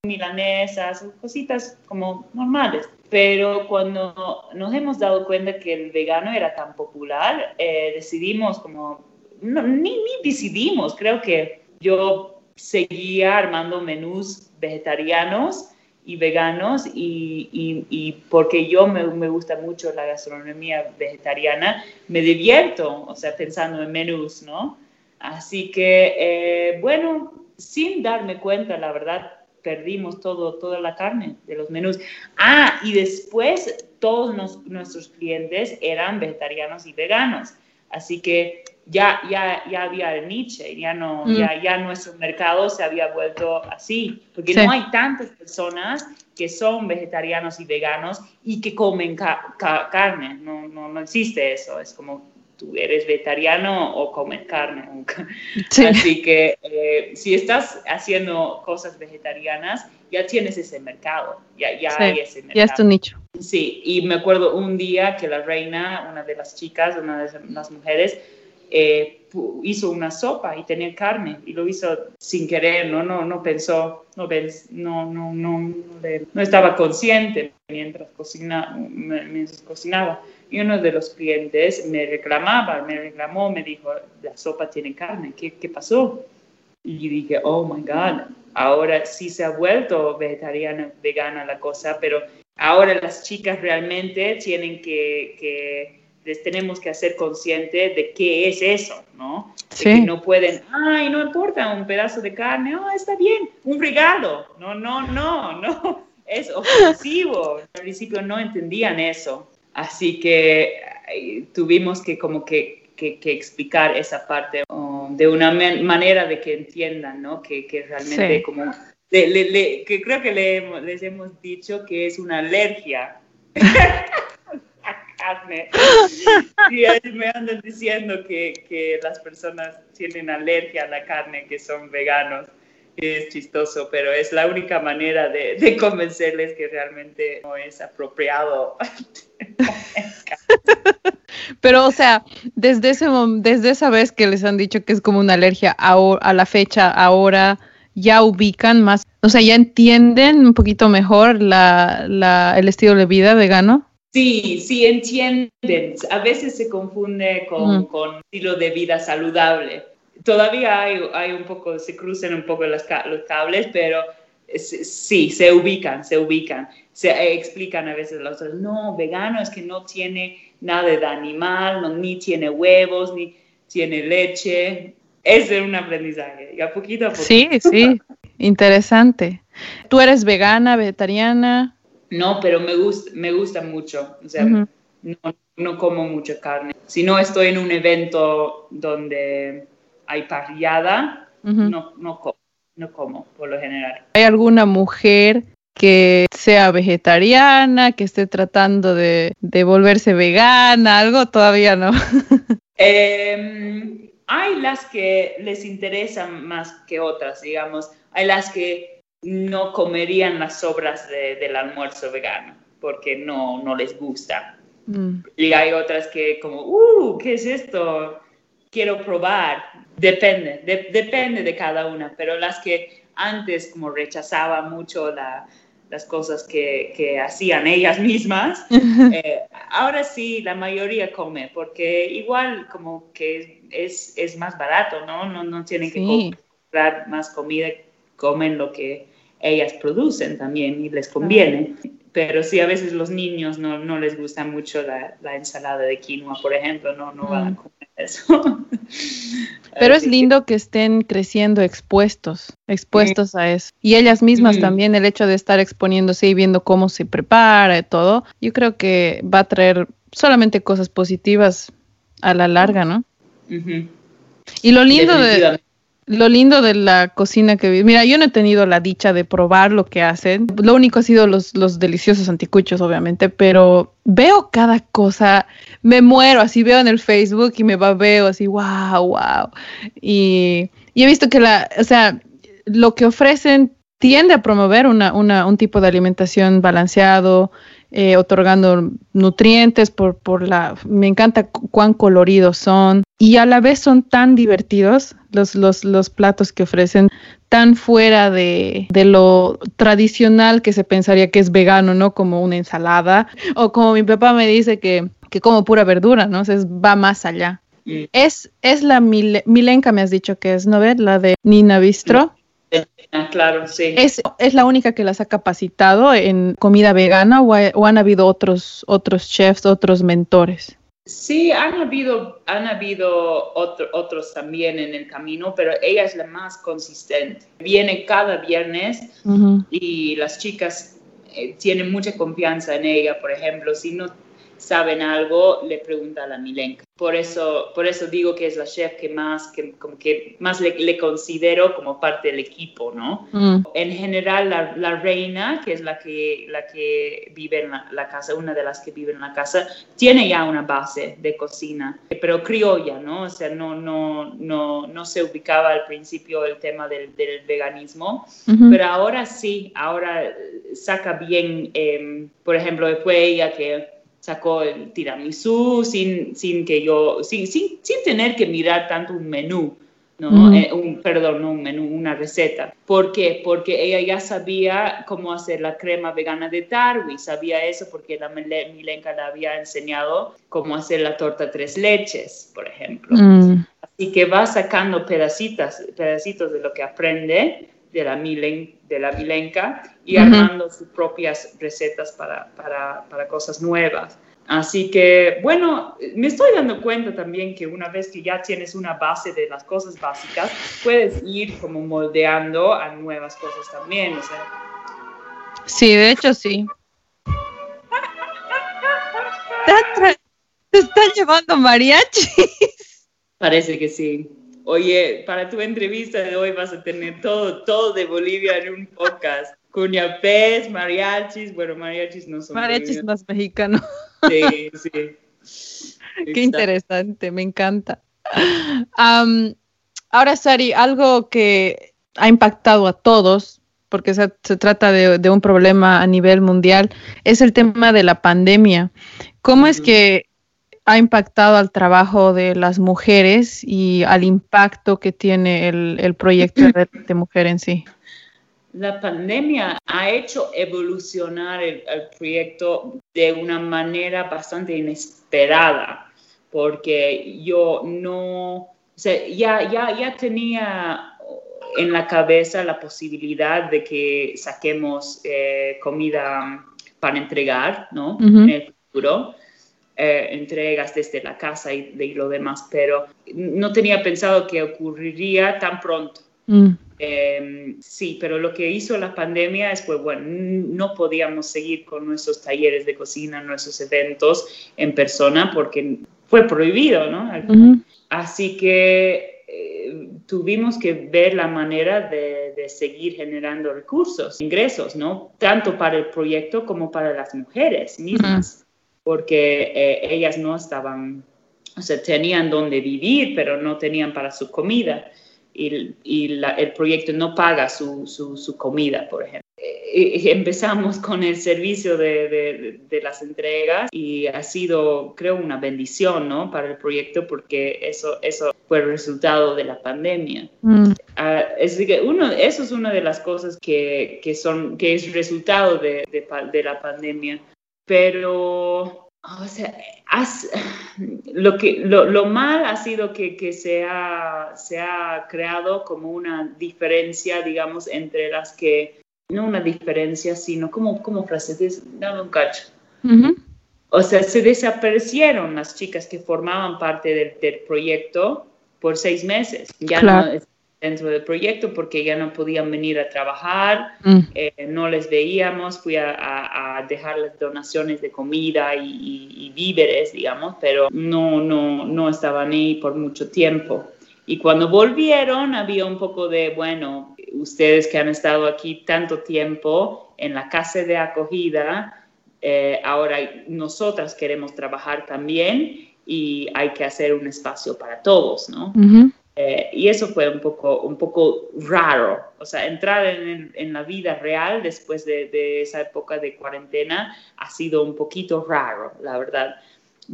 milanesas, cositas como normales. Pero cuando nos hemos dado cuenta que el vegano era tan popular, eh, decidimos como, no, ni, ni decidimos, creo que yo seguía armando menús vegetarianos y veganos y, y, porque yo me, me, gusta mucho la gastronomía vegetariana, me divierto, o sea, pensando en menús, ¿no? Así que, eh, bueno, sin darme cuenta, la verdad, perdimos todo, toda la carne de los menús. Ah, y después todos nuestros clientes eran vegetarianos y veganos. Así que ya, ya, ya había el niche, ya, no, mm. ya, ya nuestro mercado se había vuelto así, porque no hay tantas personas que son vegetarianos y veganos y que comen carne, no, no, no existe eso, es como tú eres vegetariano o comes carne. Así que eh, si estás haciendo cosas vegetarianas, ya tienes ese mercado, ya, ya hay ese mercado. Ya es tu nicho. Sí, y me acuerdo un día que la reina, una de las chicas, una de las mujeres, eh, hizo una sopa y tenía carne y lo hizo sin querer, no, no, no pensó, no, no, no, no, no estaba consciente mientras, cocina, mientras cocinaba. Y uno de los clientes me reclamaba, me reclamó, me dijo, la sopa tiene carne, ¿qué, qué pasó? Y dije, oh my God, ahora sí se ha vuelto vegetariana, vegana la cosa, pero ahora las chicas realmente tienen que, que les tenemos que hacer consciente de qué es eso, ¿no? Sí. que no pueden, ay, no importa, un pedazo de carne, oh, está bien, un regalo. No, no, no, no, *laughs* es ofensivo. Al principio no entendían eso. Así que tuvimos que como que que, explicar esa parte de una manera de que entiendan, ¿no? Que, que realmente como... que creo que les hemos dicho que es una alergia a *laughs* carne. *laughs* Y me andan diciendo que, que las personas tienen alergia a la carne, que son veganos es chistoso, pero es la única manera de, convencerles que realmente no es apropiado. *laughs* pero, o sea, desde, ese, desde esa vez que les han dicho que es como una alergia a, a la fecha, ahora ya ubican más, o sea, ya entienden un poquito mejor la, la, el estilo de vida vegano. Sí, sí, entienden. A veces se confunde con, con estilo de vida saludable todavía hay, hay un poco, se cruzan un poco los cables, pero sí, se ubican, se ubican. Se explican a veces los otros, no, vegano es que no tiene nada de animal, no, ni tiene huevos, ni tiene leche. Es un aprendizaje, y a poquito a poquito. Sí, sí, interesante. ¿Tú eres vegana, vegetariana? No, pero me gusta, me gusta mucho. O sea, no, no como mucha carne. Si no estoy en un evento donde hay parrillada, no, no, como, no como por lo general. ¿Hay alguna mujer que sea vegetariana, que esté tratando de, volverse vegana, algo todavía no? *laughs* Em, hay las que les interesan más que otras, digamos. Hay las que no comerían las sobras del almuerzo vegano porque no, no les gusta. Mm. Y hay otras que como, uh, ¿qué es esto? Quiero probar, depende, depende de cada una, pero las que antes como rechazaban mucho las cosas que, hacían ellas mismas, *laughs* eh, ahora sí, la mayoría come, porque igual como que es, es más barato, ¿no? No, no tienen que comprar más comida, comen lo que ellas producen también y les conviene. Pero sí, a veces los niños no, no les gusta mucho la, la, ensalada de quinoa, por ejemplo, no, no van a comer eso. *laughs* Pero es lindo que estén creciendo expuestos, expuestos a eso. Y ellas mismas también, el hecho de estar exponiéndose y viendo cómo se prepara y todo, yo creo que va a traer solamente cosas positivas a la larga, ¿no? Y lo lindo de, lo lindo de la cocina que vi, mira, yo no he tenido la dicha de probar lo que hacen. Lo único ha sido los, los deliciosos anticuchos, obviamente, pero veo cada cosa, me muero, así veo en el Facebook y me va, veo así, wow, wow. Y, y he visto que la, o sea, lo que ofrecen tiende a promover una, una, un tipo de alimentación balanceado, eh, otorgando nutrientes, por, por la, me encanta cuán coloridos son y a la vez son tan divertidos los, los, los platos que ofrecen, tan fuera de, de, lo tradicional que se pensaría que es vegano, ¿no? Como una ensalada o como mi papá me dice que, que como pura verdura, ¿no? Entonces va más allá. Mm. Es, es la Milenka, me has dicho que es, ¿no ves? La de Nina Bistro. Ah, claro, sí. ¿Es, ¿Es, la única que las ha capacitado en comida vegana o, han habido otros, otros chefs, otros mentores? Sí, han habido, han habido otros también en el camino, pero ella es la más consistente. Viene cada viernes y las chicas eh, tienen mucha confianza en ella. Por ejemplo, si no saben algo, le pregunta a la Milenka. Por eso, por eso digo que es la chef que más, que, como que más le, considero como parte del equipo, ¿no? Mm. En general, la, reina, que es la que, la que vive en la, casa, una de las que vive en la casa, tiene ya una base de cocina, pero criolla, ¿no? O sea, no, no, no, no se ubicaba al principio el tema del, veganismo, pero ahora sí, ahora saca bien, em, por ejemplo, fue ella que sacó el tiramisú sin, sin que yo, sin, sin, sin tener que mirar tanto un menú, ¿no? Eh, un, perdón, no un menú, una receta. ¿Por qué? Porque ella ya sabía cómo hacer la crema vegana de Darwin, sabía eso porque la Milenka le había enseñado cómo hacer la torta tres leches, por ejemplo. Mm. Así que va sacando pedacitos, pedacitos de lo que aprende de la, Milen, de la Milenka y armando sus propias recetas para, para, para, cosas nuevas. Así que, bueno, me estoy dando cuenta también que una vez que ya tienes una base de las cosas básicas, puedes ir como moldeando a nuevas cosas también. O sea. Sí, de hecho sí. Te están llevando mariachis. Parece que sí. Oye, para tu entrevista de hoy vas a tener todo, todo de Bolivia en un podcast. Cuñapés, mariachis, bueno, mariachis no son Mariachis más mexicanos. Sí, *laughs* sí. Qué interesante, me encanta. ahora, Sari, algo que ha impactado a todos, porque se, trata de, un problema a nivel mundial, es el tema de la pandemia. ¿Cómo es que ha impactado al trabajo de las mujeres y al impacto que tiene el, proyecto *clears throat* de, Mujer en sí? La pandemia ha hecho evolucionar el, proyecto de una manera bastante inesperada, porque yo no, o sea, ya, ya, ya tenía en la cabeza la posibilidad de que saquemos eh, comida para entregar, ¿no? En el futuro. Eh, entregas desde la casa y, de lo demás, pero no tenía pensado que ocurriría tan pronto. Mm. Em, sí, pero lo que hizo la pandemia es, pues bueno, no podíamos seguir con nuestros talleres de cocina, nuestros eventos en persona porque fue prohibido, ¿no? Así que eh, tuvimos que ver la manera de, seguir generando recursos, ingresos, ¿no? Tanto para el proyecto como para las mujeres mismas porque eh, ellas no estaban, o sea, tenían donde vivir, pero no tenían para su comida. Y, el proyecto no paga su, su, comida, por ejemplo. Eh, empezamos *laughs* con el servicio de, de, las entregas y ha sido, creo, una bendición ¿no? para el proyecto porque eso, eso fue el resultado de la pandemia. Mm. Ah, es que uno, eso es una de las cosas que, que, son, que es resultado de, de la pandemia pero, o sea, lo, que, lo, mal ha sido que, que se, ha, se, ha, creado como una diferencia, digamos, entre las que, no una diferencia, sino como, como frase, dame un cacho. O sea, se desaparecieron las chicas que formaban parte del, proyecto por seis meses. Ya no, dentro del proyecto porque ya no podían venir a trabajar, mm. eh, no les veíamos, fui a, a, dejarles donaciones de comida y, víveres, digamos, pero no, no, no estaban ahí por mucho tiempo. Y cuando volvieron había un poco de, bueno, ustedes que han estado aquí tanto tiempo en la casa de acogida, eh, ahora nosotras queremos trabajar también y hay que hacer un espacio para todos, ¿no? Eh, y eso fue un poco, un poco raro, o sea, entrar en, en la vida real después de, de, esa época de cuarentena ha sido un poquito raro, la verdad.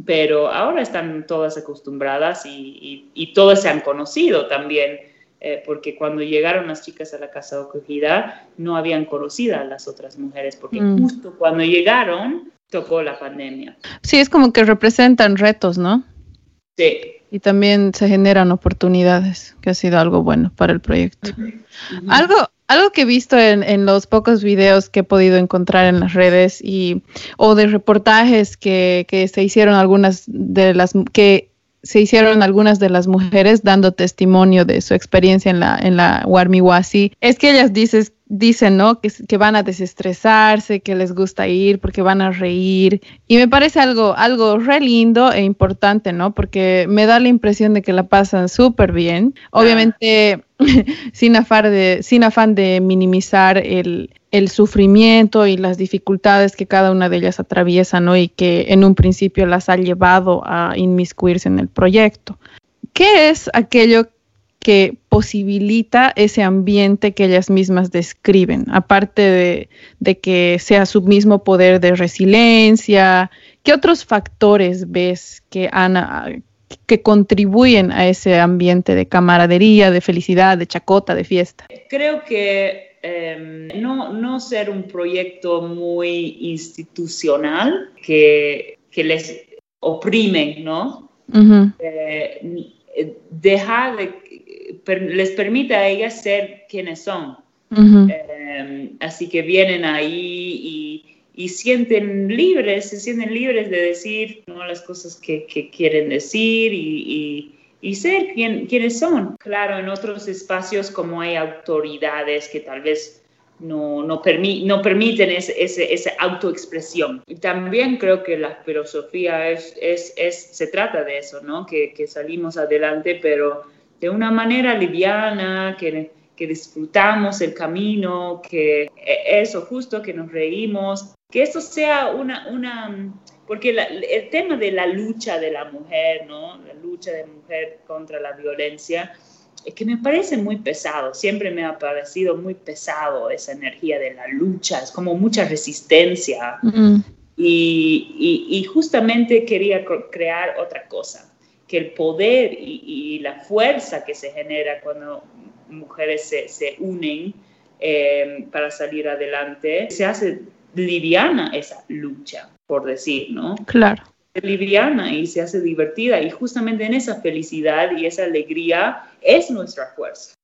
Pero ahora están todas acostumbradas y, y, todas se han conocido también, eh, porque cuando llegaron las chicas a la casa de acogida no habían conocido a las otras mujeres, porque mm. justo cuando llegaron tocó la pandemia. Sí, es como que representan retos, ¿no? Sí, y también se generan oportunidades, que ha sido algo bueno para el proyecto. Algo, algo que he visto en, en, los pocos videos que he podido encontrar en las redes y o de reportajes que, que se hicieron algunas de las que se hicieron algunas de las mujeres dando testimonio de su experiencia en la, en la Warmiwasi, es que ellas dices, dicen, ¿no? Que, que, van a desestresarse, que les gusta ir porque van a reír. Y me parece algo, algo re lindo e importante, ¿no? Porque me da la impresión de que la pasan súper bien. Obviamente, *laughs* sin, afán de, sin afán de minimizar el, el sufrimiento y las dificultades que cada una de ellas atraviesa, ¿no? Y que en un principio las ha llevado a inmiscuirse en el proyecto. ¿Qué es aquello que posibilita ese ambiente que ellas mismas describen, aparte de, que sea su mismo poder de resiliencia? ¿Qué otros factores ves que, han, que contribuyen a ese ambiente de camaradería, de felicidad, de chacota, de fiesta? Creo que Em, no, no ser un proyecto muy institucional que, que les oprimen, ¿no? Eh, dejar les permite a ellas ser quienes son. Em, así que vienen ahí y, y, sienten libres, se sienten libres de decir ¿no? las cosas que, que quieren decir y y ser quién, quiénes son. Claro, en otros espacios como hay autoridades que tal vez no, no, no permiten ese, esa autoexpresión. Y también creo que la filosofía es, es, es, se trata de eso, ¿no? Que, que, salimos adelante, pero de una manera liviana, que, que disfrutamos el camino, que e, eso justo, que nos reímos, que eso sea una, una porque el tema de la lucha de la mujer, ¿no? La lucha de mujer contra la violencia, es que me parece muy pesado, siempre me ha parecido muy pesado esa energía de la lucha, es como mucha resistencia. y, y, justamente quería crear otra cosa, que el poder y, la fuerza que se genera cuando mujeres se, se unen eh, para salir adelante, se hace liviana esa lucha, por decir, ¿no? Claro liviana y se hace divertida y justamente en esa felicidad y esa alegría es nuestra fuerza.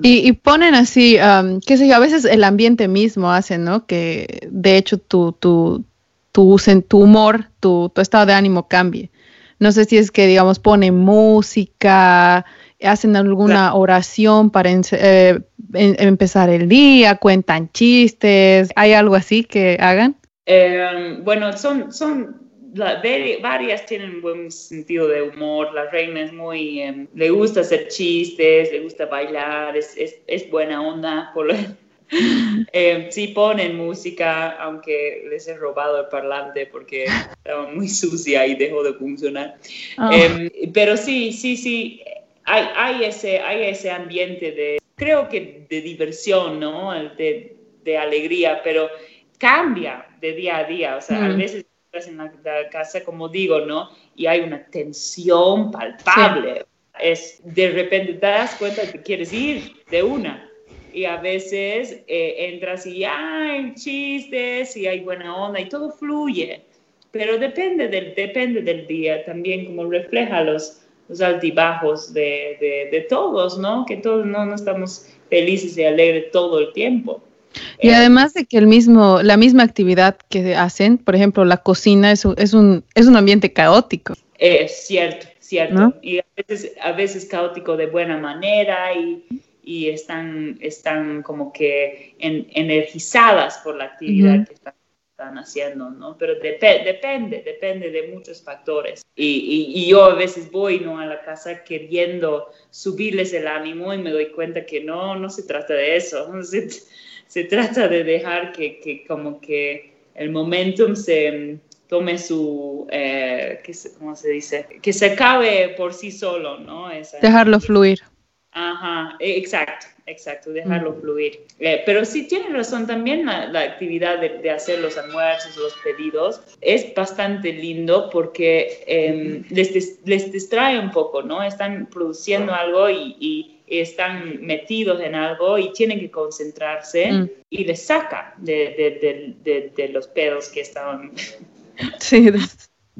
Y, ponen así, um, qué sé yo, a veces el ambiente mismo hace, ¿no? Que de hecho tu, tu, tu, tu humor, tu, tu estado de ánimo cambie. No sé si es que, digamos, ponen música, hacen alguna oración para eh, empezar el día, cuentan chistes, ¿hay algo así que hagan? Eh, bueno, son, son varias tienen buen sentido de humor. La reina es muy, em, le gusta hacer chistes, le gusta bailar, es, es, es buena onda. Por *laughs* eh, sí ponen música, aunque les he robado el parlante porque estaba muy sucia y dejó de funcionar. Ah. Em, pero sí, sí, sí, hay, hay, ese, hay ese ambiente de, creo que de diversión, ¿no? De, de alegría, pero cambia de día a día. O sea, a mm. veces en la, casa, como digo, ¿no? Y hay una tensión palpable. Es, de repente te das cuenta que quieres ir de una. Y a veces eh, entras y hay chistes y hay buena onda y todo fluye. Pero depende del, depende del día también, como refleja los, los altibajos de, de, de todos, ¿no? Que todos no, no estamos felices y alegres todo el tiempo. Y además de que el mismo, la misma actividad que hacen, por ejemplo, la cocina es un, es un, es un ambiente caótico. Es cierto, cierto. Y a veces, a veces caótico de buena manera y, y están, están como que energizadas por la actividad que están, haciendo, ¿no? Pero depende, depende de muchos factores. Y, y, yo a veces voy, ¿no? A la casa queriendo subirles el ánimo y me doy cuenta que no, no se trata de eso. *laughs* Se, se trata de dejar que, que como que el momentum se tome su, eh, ¿cómo se dice? Que se acabe por sí solo, ¿no? Dejarlo fluir. Ajá, e, exacto, exacto, dejarlo fluir. Eh, pero sí tiene razón también la, la actividad de, de, hacer los almuerzos, los pedidos, es bastante lindo porque em, les, les, distrae un poco, ¿no? Están produciendo algo y, y están metidos en algo y tienen que concentrarse mm. y les saca de, de, los pedos que estaban. Sí,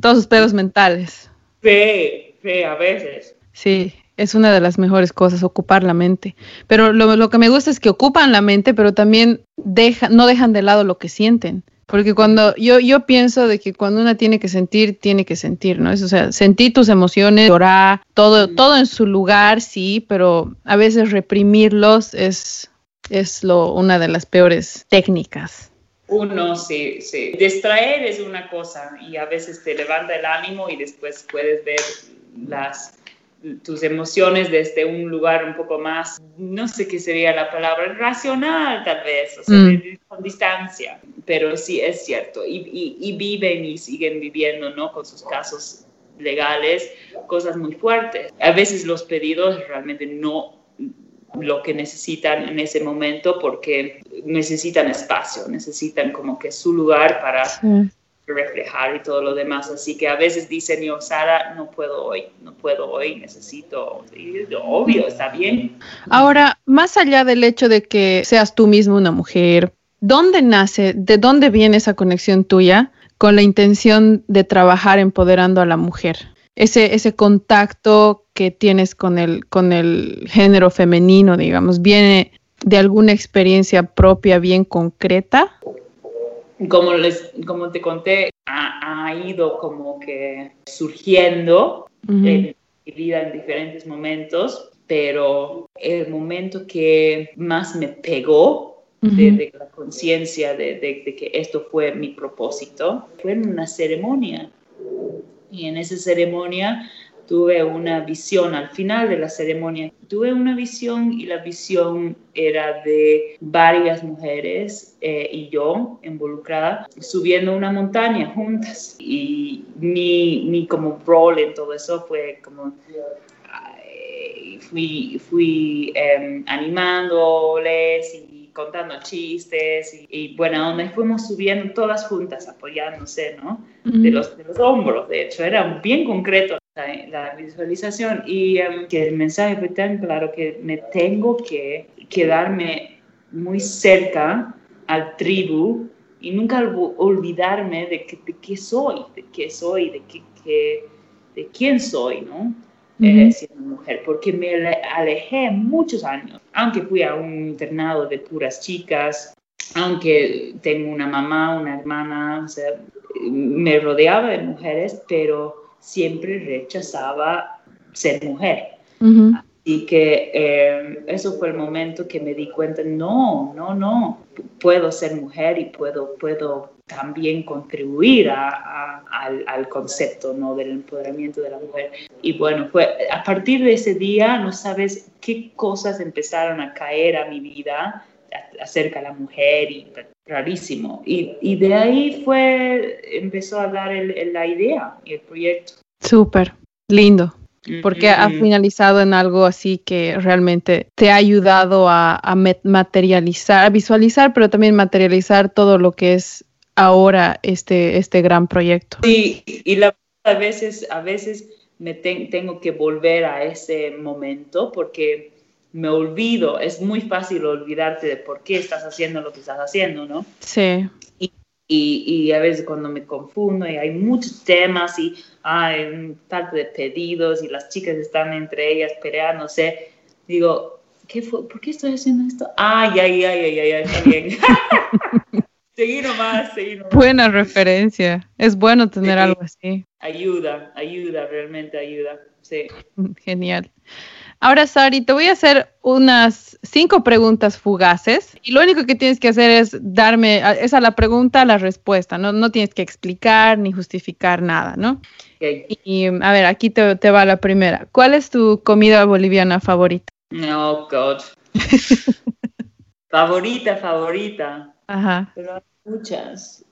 todos los pedos mentales. Sí, sí, a veces. Sí, es una de las mejores cosas, ocupar la mente. Pero lo, lo que me gusta es que ocupan la mente, pero también deja, no dejan de lado lo que sienten. Porque cuando yo, yo pienso de que cuando una tiene que sentir, tiene que sentir, ¿no? Es, o sea, sentir tus emociones, llorar, todo, todo en su lugar, sí, pero a veces reprimirlos es, es lo, una de las peores técnicas. Uno, sí, sí. Distraer es una cosa y a veces te levanta el ánimo y después puedes ver las tus emociones desde un lugar un poco más, no sé qué sería la palabra, racional tal vez, o sea, mm. con distancia, pero sí es cierto, y, y, viven y siguen viviendo, ¿no? Con sus casos legales, cosas muy fuertes. A veces los pedidos realmente no lo que necesitan en ese momento porque necesitan espacio, necesitan como que su lugar para reflejar y todo lo demás. Así que a veces dicen, yo, Sara, no puedo hoy, no puedo hoy, necesito, obvio, está bien. Ahora, más allá del hecho de que seas tú mismo una mujer, ¿dónde nace, de dónde viene esa conexión tuya con la intención de trabajar empoderando a la mujer? Ese, ese contacto que tienes con el, con el género femenino, digamos, ¿viene de alguna experiencia propia bien concreta? Como, les, como te conté, ha, ido como que surgiendo en mi vida en diferentes momentos, pero el momento que más me pegó de, la conciencia de, de, que esto fue mi propósito, fue en una ceremonia. Y en esa ceremonia tuve una visión al final de la ceremonia. Tuve una visión y la visión era de varias mujeres eh, y yo involucrada subiendo una montaña juntas. Y mi, mi como rol en todo eso fue como fui, fui em, animándoles y contando chistes y, y buena onda, y fuimos subiendo todas juntas, apoyándose, ¿no? de, los, de los hombros, de hecho, era bien concreto la, visualización y em, que el mensaje fue tan claro que me tengo que quedarme muy cerca al tribu y nunca olvidarme de, que, de qué soy, de qué soy, de, qué, de quién soy, ¿no? Eh, siendo mujer, porque me alejé muchos años, aunque fui a un internado de puras chicas, aunque tengo una mamá, una hermana, o sea, me rodeaba de mujeres, pero siempre rechazaba ser mujer. Y que eh, eso fue el momento que me di cuenta, no, no, no, puedo ser mujer y puedo, puedo también contribuir a, al, concepto ¿no? del empoderamiento de la mujer. Y bueno, fue, a partir de ese día no sabes qué cosas empezaron a caer a mi vida acerca de la mujer y rarísimo. Y, y de ahí fue, empezó a dar la idea y el proyecto. Súper, lindo porque ha finalizado en algo así que realmente te ha ayudado a, materializar, a visualizar, pero también materializar todo lo que es ahora este, este gran proyecto. Sí, y la, a veces, a veces me tengo que volver a ese momento porque me olvido, es muy fácil olvidarte de por qué estás haciendo lo que estás haciendo, ¿no? Sí. Y, y, a veces cuando me confundo y hay muchos temas y hay falta de pedidos y las chicas están entre ellas peleándose, digo, ¿qué fue? ¿por qué estoy haciendo esto? Ay, ay, ay, ay, ay, ay está bien. *laughs* seguí nomás, seguí nomás. Buena referencia. Es bueno tener algo así. Ayuda, ayuda, realmente ayuda. Sí. Genial. Ahora, Sari, te voy a hacer unas cinco preguntas fugaces y lo único que tienes que hacer es darme, es a la pregunta la respuesta, no, no tienes que explicar ni justificar nada, ¿no? Y a ver, aquí te, te, va la primera. ¿Cuál es tu comida boliviana favorita? Oh, God. *laughs* favorita, favorita. Ajá. Pero muchas.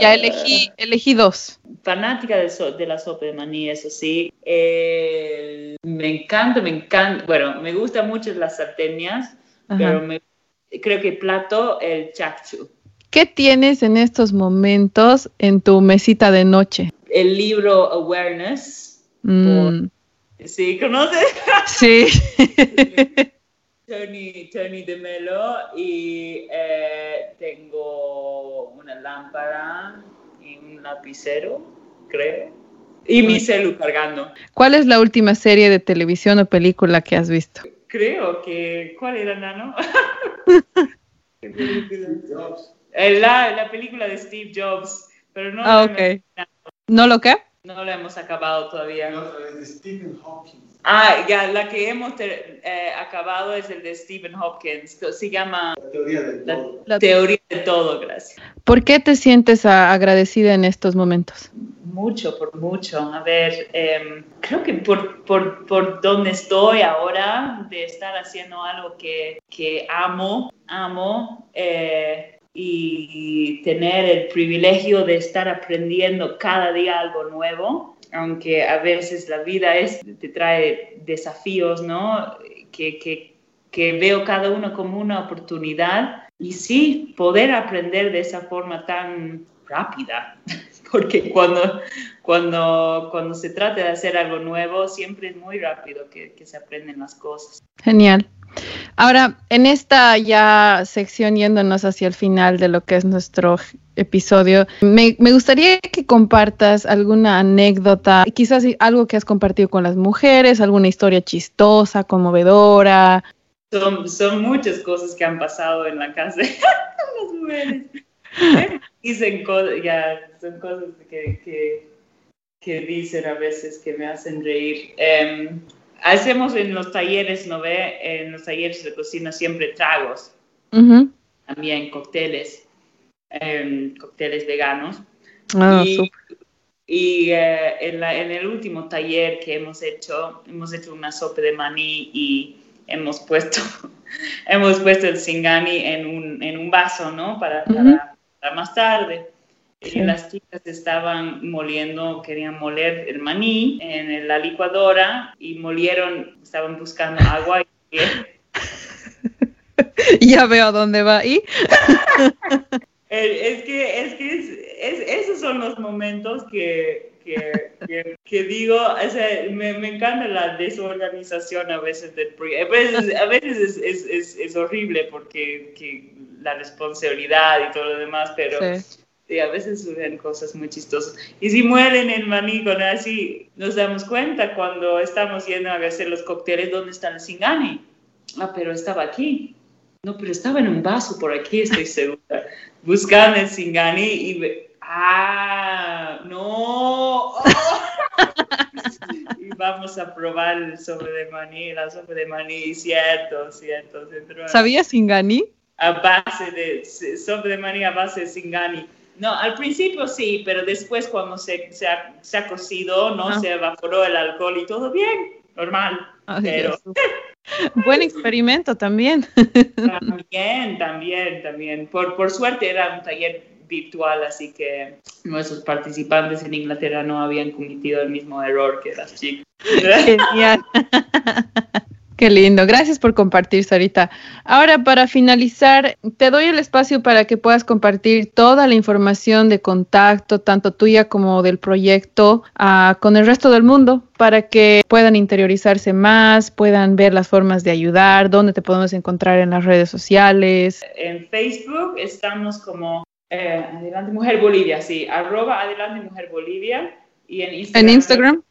ya elegí, elegí dos fanática de, de, la sopa de maní, eso sí. Eh, me encanta, me encanta, bueno, me gusta mucho las sarteñas, pero me, creo que plato el chakchu. ¿Qué tienes en estos momentos en tu mesita de noche? El libro Awareness. Mm. ¿Sí? ¿Conoces? Sí. *laughs* *laughs* Tony, Tony de Melo y eh, tengo una lámpara y un lapicero creo. Y mi celu cargando. ¿Cuál es la última serie de televisión o película que has visto? Creo que... ¿Cuál era, Nano? *laughs* la, la película de Steve Jobs. Pero no ah, ok. ¿No lo qué? No lo hemos acabado todavía. No, de Stephen Hawking. Ah, ya, la que hemos eh, acabado es el de Stephen Hopkins. Se llama La teoría de todo. La, teoría de todo, gracias. ¿Por qué te sientes agradecida en estos momentos? Mucho, por mucho. A ver, em, creo que por, por, por, donde estoy ahora, de estar haciendo algo que, que amo, amo, eh, y tener el privilegio de estar aprendiendo cada día algo nuevo aunque a veces la vida es, te trae desafíos, ¿no? Que, que, que veo cada uno como una oportunidad y sí, poder aprender de esa forma tan rápida, *laughs* porque cuando, cuando, cuando se trata de hacer algo nuevo, siempre es muy rápido que, que se aprenden las cosas. Genial. Ahora, en esta ya sección yéndonos hacia el final de lo que es nuestro episodio, me, gustaría que compartas alguna anécdota, quizás algo que has compartido con las mujeres, alguna historia chistosa, conmovedora. Son, son muchas cosas que han pasado en la casa de *laughs* las mujeres. Dicen cosas, ya, son cosas que, dicen a veces que me hacen reír. Em, hacemos en los talleres, ¿no ve? En los talleres de cocina siempre tragos. también cócteles, em, cócteles veganos. Ah, y eh, en, la- en el último taller que hemos hecho, hemos hecho una sopa de maní y hemos puesto, *laughs* hemos puesto el singani en un, en un vaso, ¿no? Para, para más tarde. Sí. Y las chicas estaban moliendo, querían moler el maní en la licuadora y molieron, estaban buscando agua y *laughs* *laughs* Ya veo a dónde va. ¿Y? *laughs* Eh, Es que, es que es- es- esos son los momentos que, que, que- que digo, o sea, me, me encanta la desorganización a veces del proyecto. A veces, a veces es, es, horrible porque que la responsabilidad y todo lo demás, pero Sí. Sí, a veces surgen cosas muy chistosas. Y si mueren el maní con así, nos damos cuenta cuando estamos yendo a hacer los cócteles, ¿dónde está el singani? Ah, pero estaba aquí. No, pero estaba en un vaso por aquí, estoy segura. *laughs* Buscan el Singani y ve, ah, no. ¡Oh! *laughs* y vamos a probar el sobre de maní, la sopa de maní, cierto, cierto. entró ¿Sabías Singani? A base de s- sopa de maní a base de Singani. No, al principio sí, pero después cuando se, se, ha, se ha cocido, ¿no? Ah. Se evaporó el alcohol y todo bien, normal. Ay, Pero-. *laughs* Buen experimento también. *laughs* También, también, también. Por, por suerte era un taller virtual, así que nuestros participantes en Inglaterra no habían cometido el mismo error que las chicas. Genial. *laughs* Qué lindo. Gracias por compartir, Sarita. Ahora, para finalizar, te doy el espacio para que puedas compartir toda la información de contacto, tanto tuya como del proyecto, ah, con el resto del mundo, para que puedan interiorizarse más, puedan ver las formas de ayudar, dónde te podemos encontrar en las redes sociales. En Facebook estamos como eh, Adelante Mujer Bolivia, sí, arroba Adelante Mujer Bolivia. Y en Instagram, En Instagram.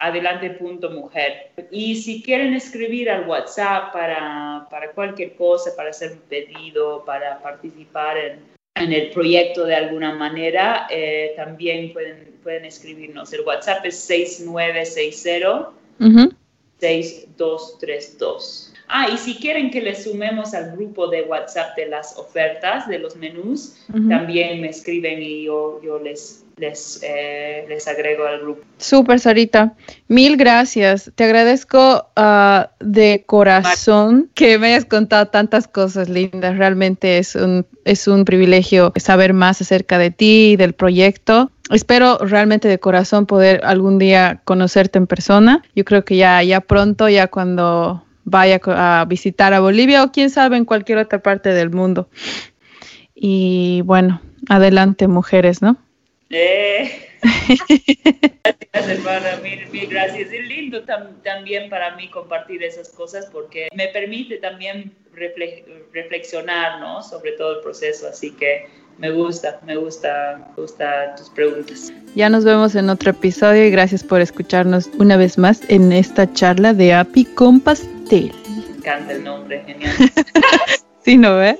adelante.mujer. Y si quieren escribir al WhatsApp para, para cualquier cosa, para hacer un pedido, para participar en, en el proyecto de alguna manera, eh, también pueden, pueden escribirnos. El WhatsApp es 6960. Ujú. 6232. Ah, y si quieren que les sumemos al grupo de WhatsApp de las ofertas, de los menús, también me escriben y yo, yo les, les, eh, les agrego al grupo. Súper, Sarita. Mil gracias. Te agradezco ah, de corazón que me hayas contado tantas cosas lindas. Realmente es un, es un privilegio saber más acerca de ti y del proyecto. Espero realmente de corazón poder algún día conocerte en persona. Yo creo que ya, ya pronto, ya cuando vaya a visitar a Bolivia o quién sabe en cualquier otra parte del mundo. Y bueno, adelante mujeres, ¿no? Eh. *laughs* Gracias, hermana, mil, mil gracias. Es lindo tam- también para mí compartir esas cosas porque me permite también refle- reflexionar ¿no? sobre todo el proceso. Así que me gusta, me gusta, me gusta tus preguntas. Ya nos vemos en otro episodio y gracias por escucharnos una vez más en esta charla de API con pastel. Me encanta el nombre, genial. *laughs* ¿Sí, no ve?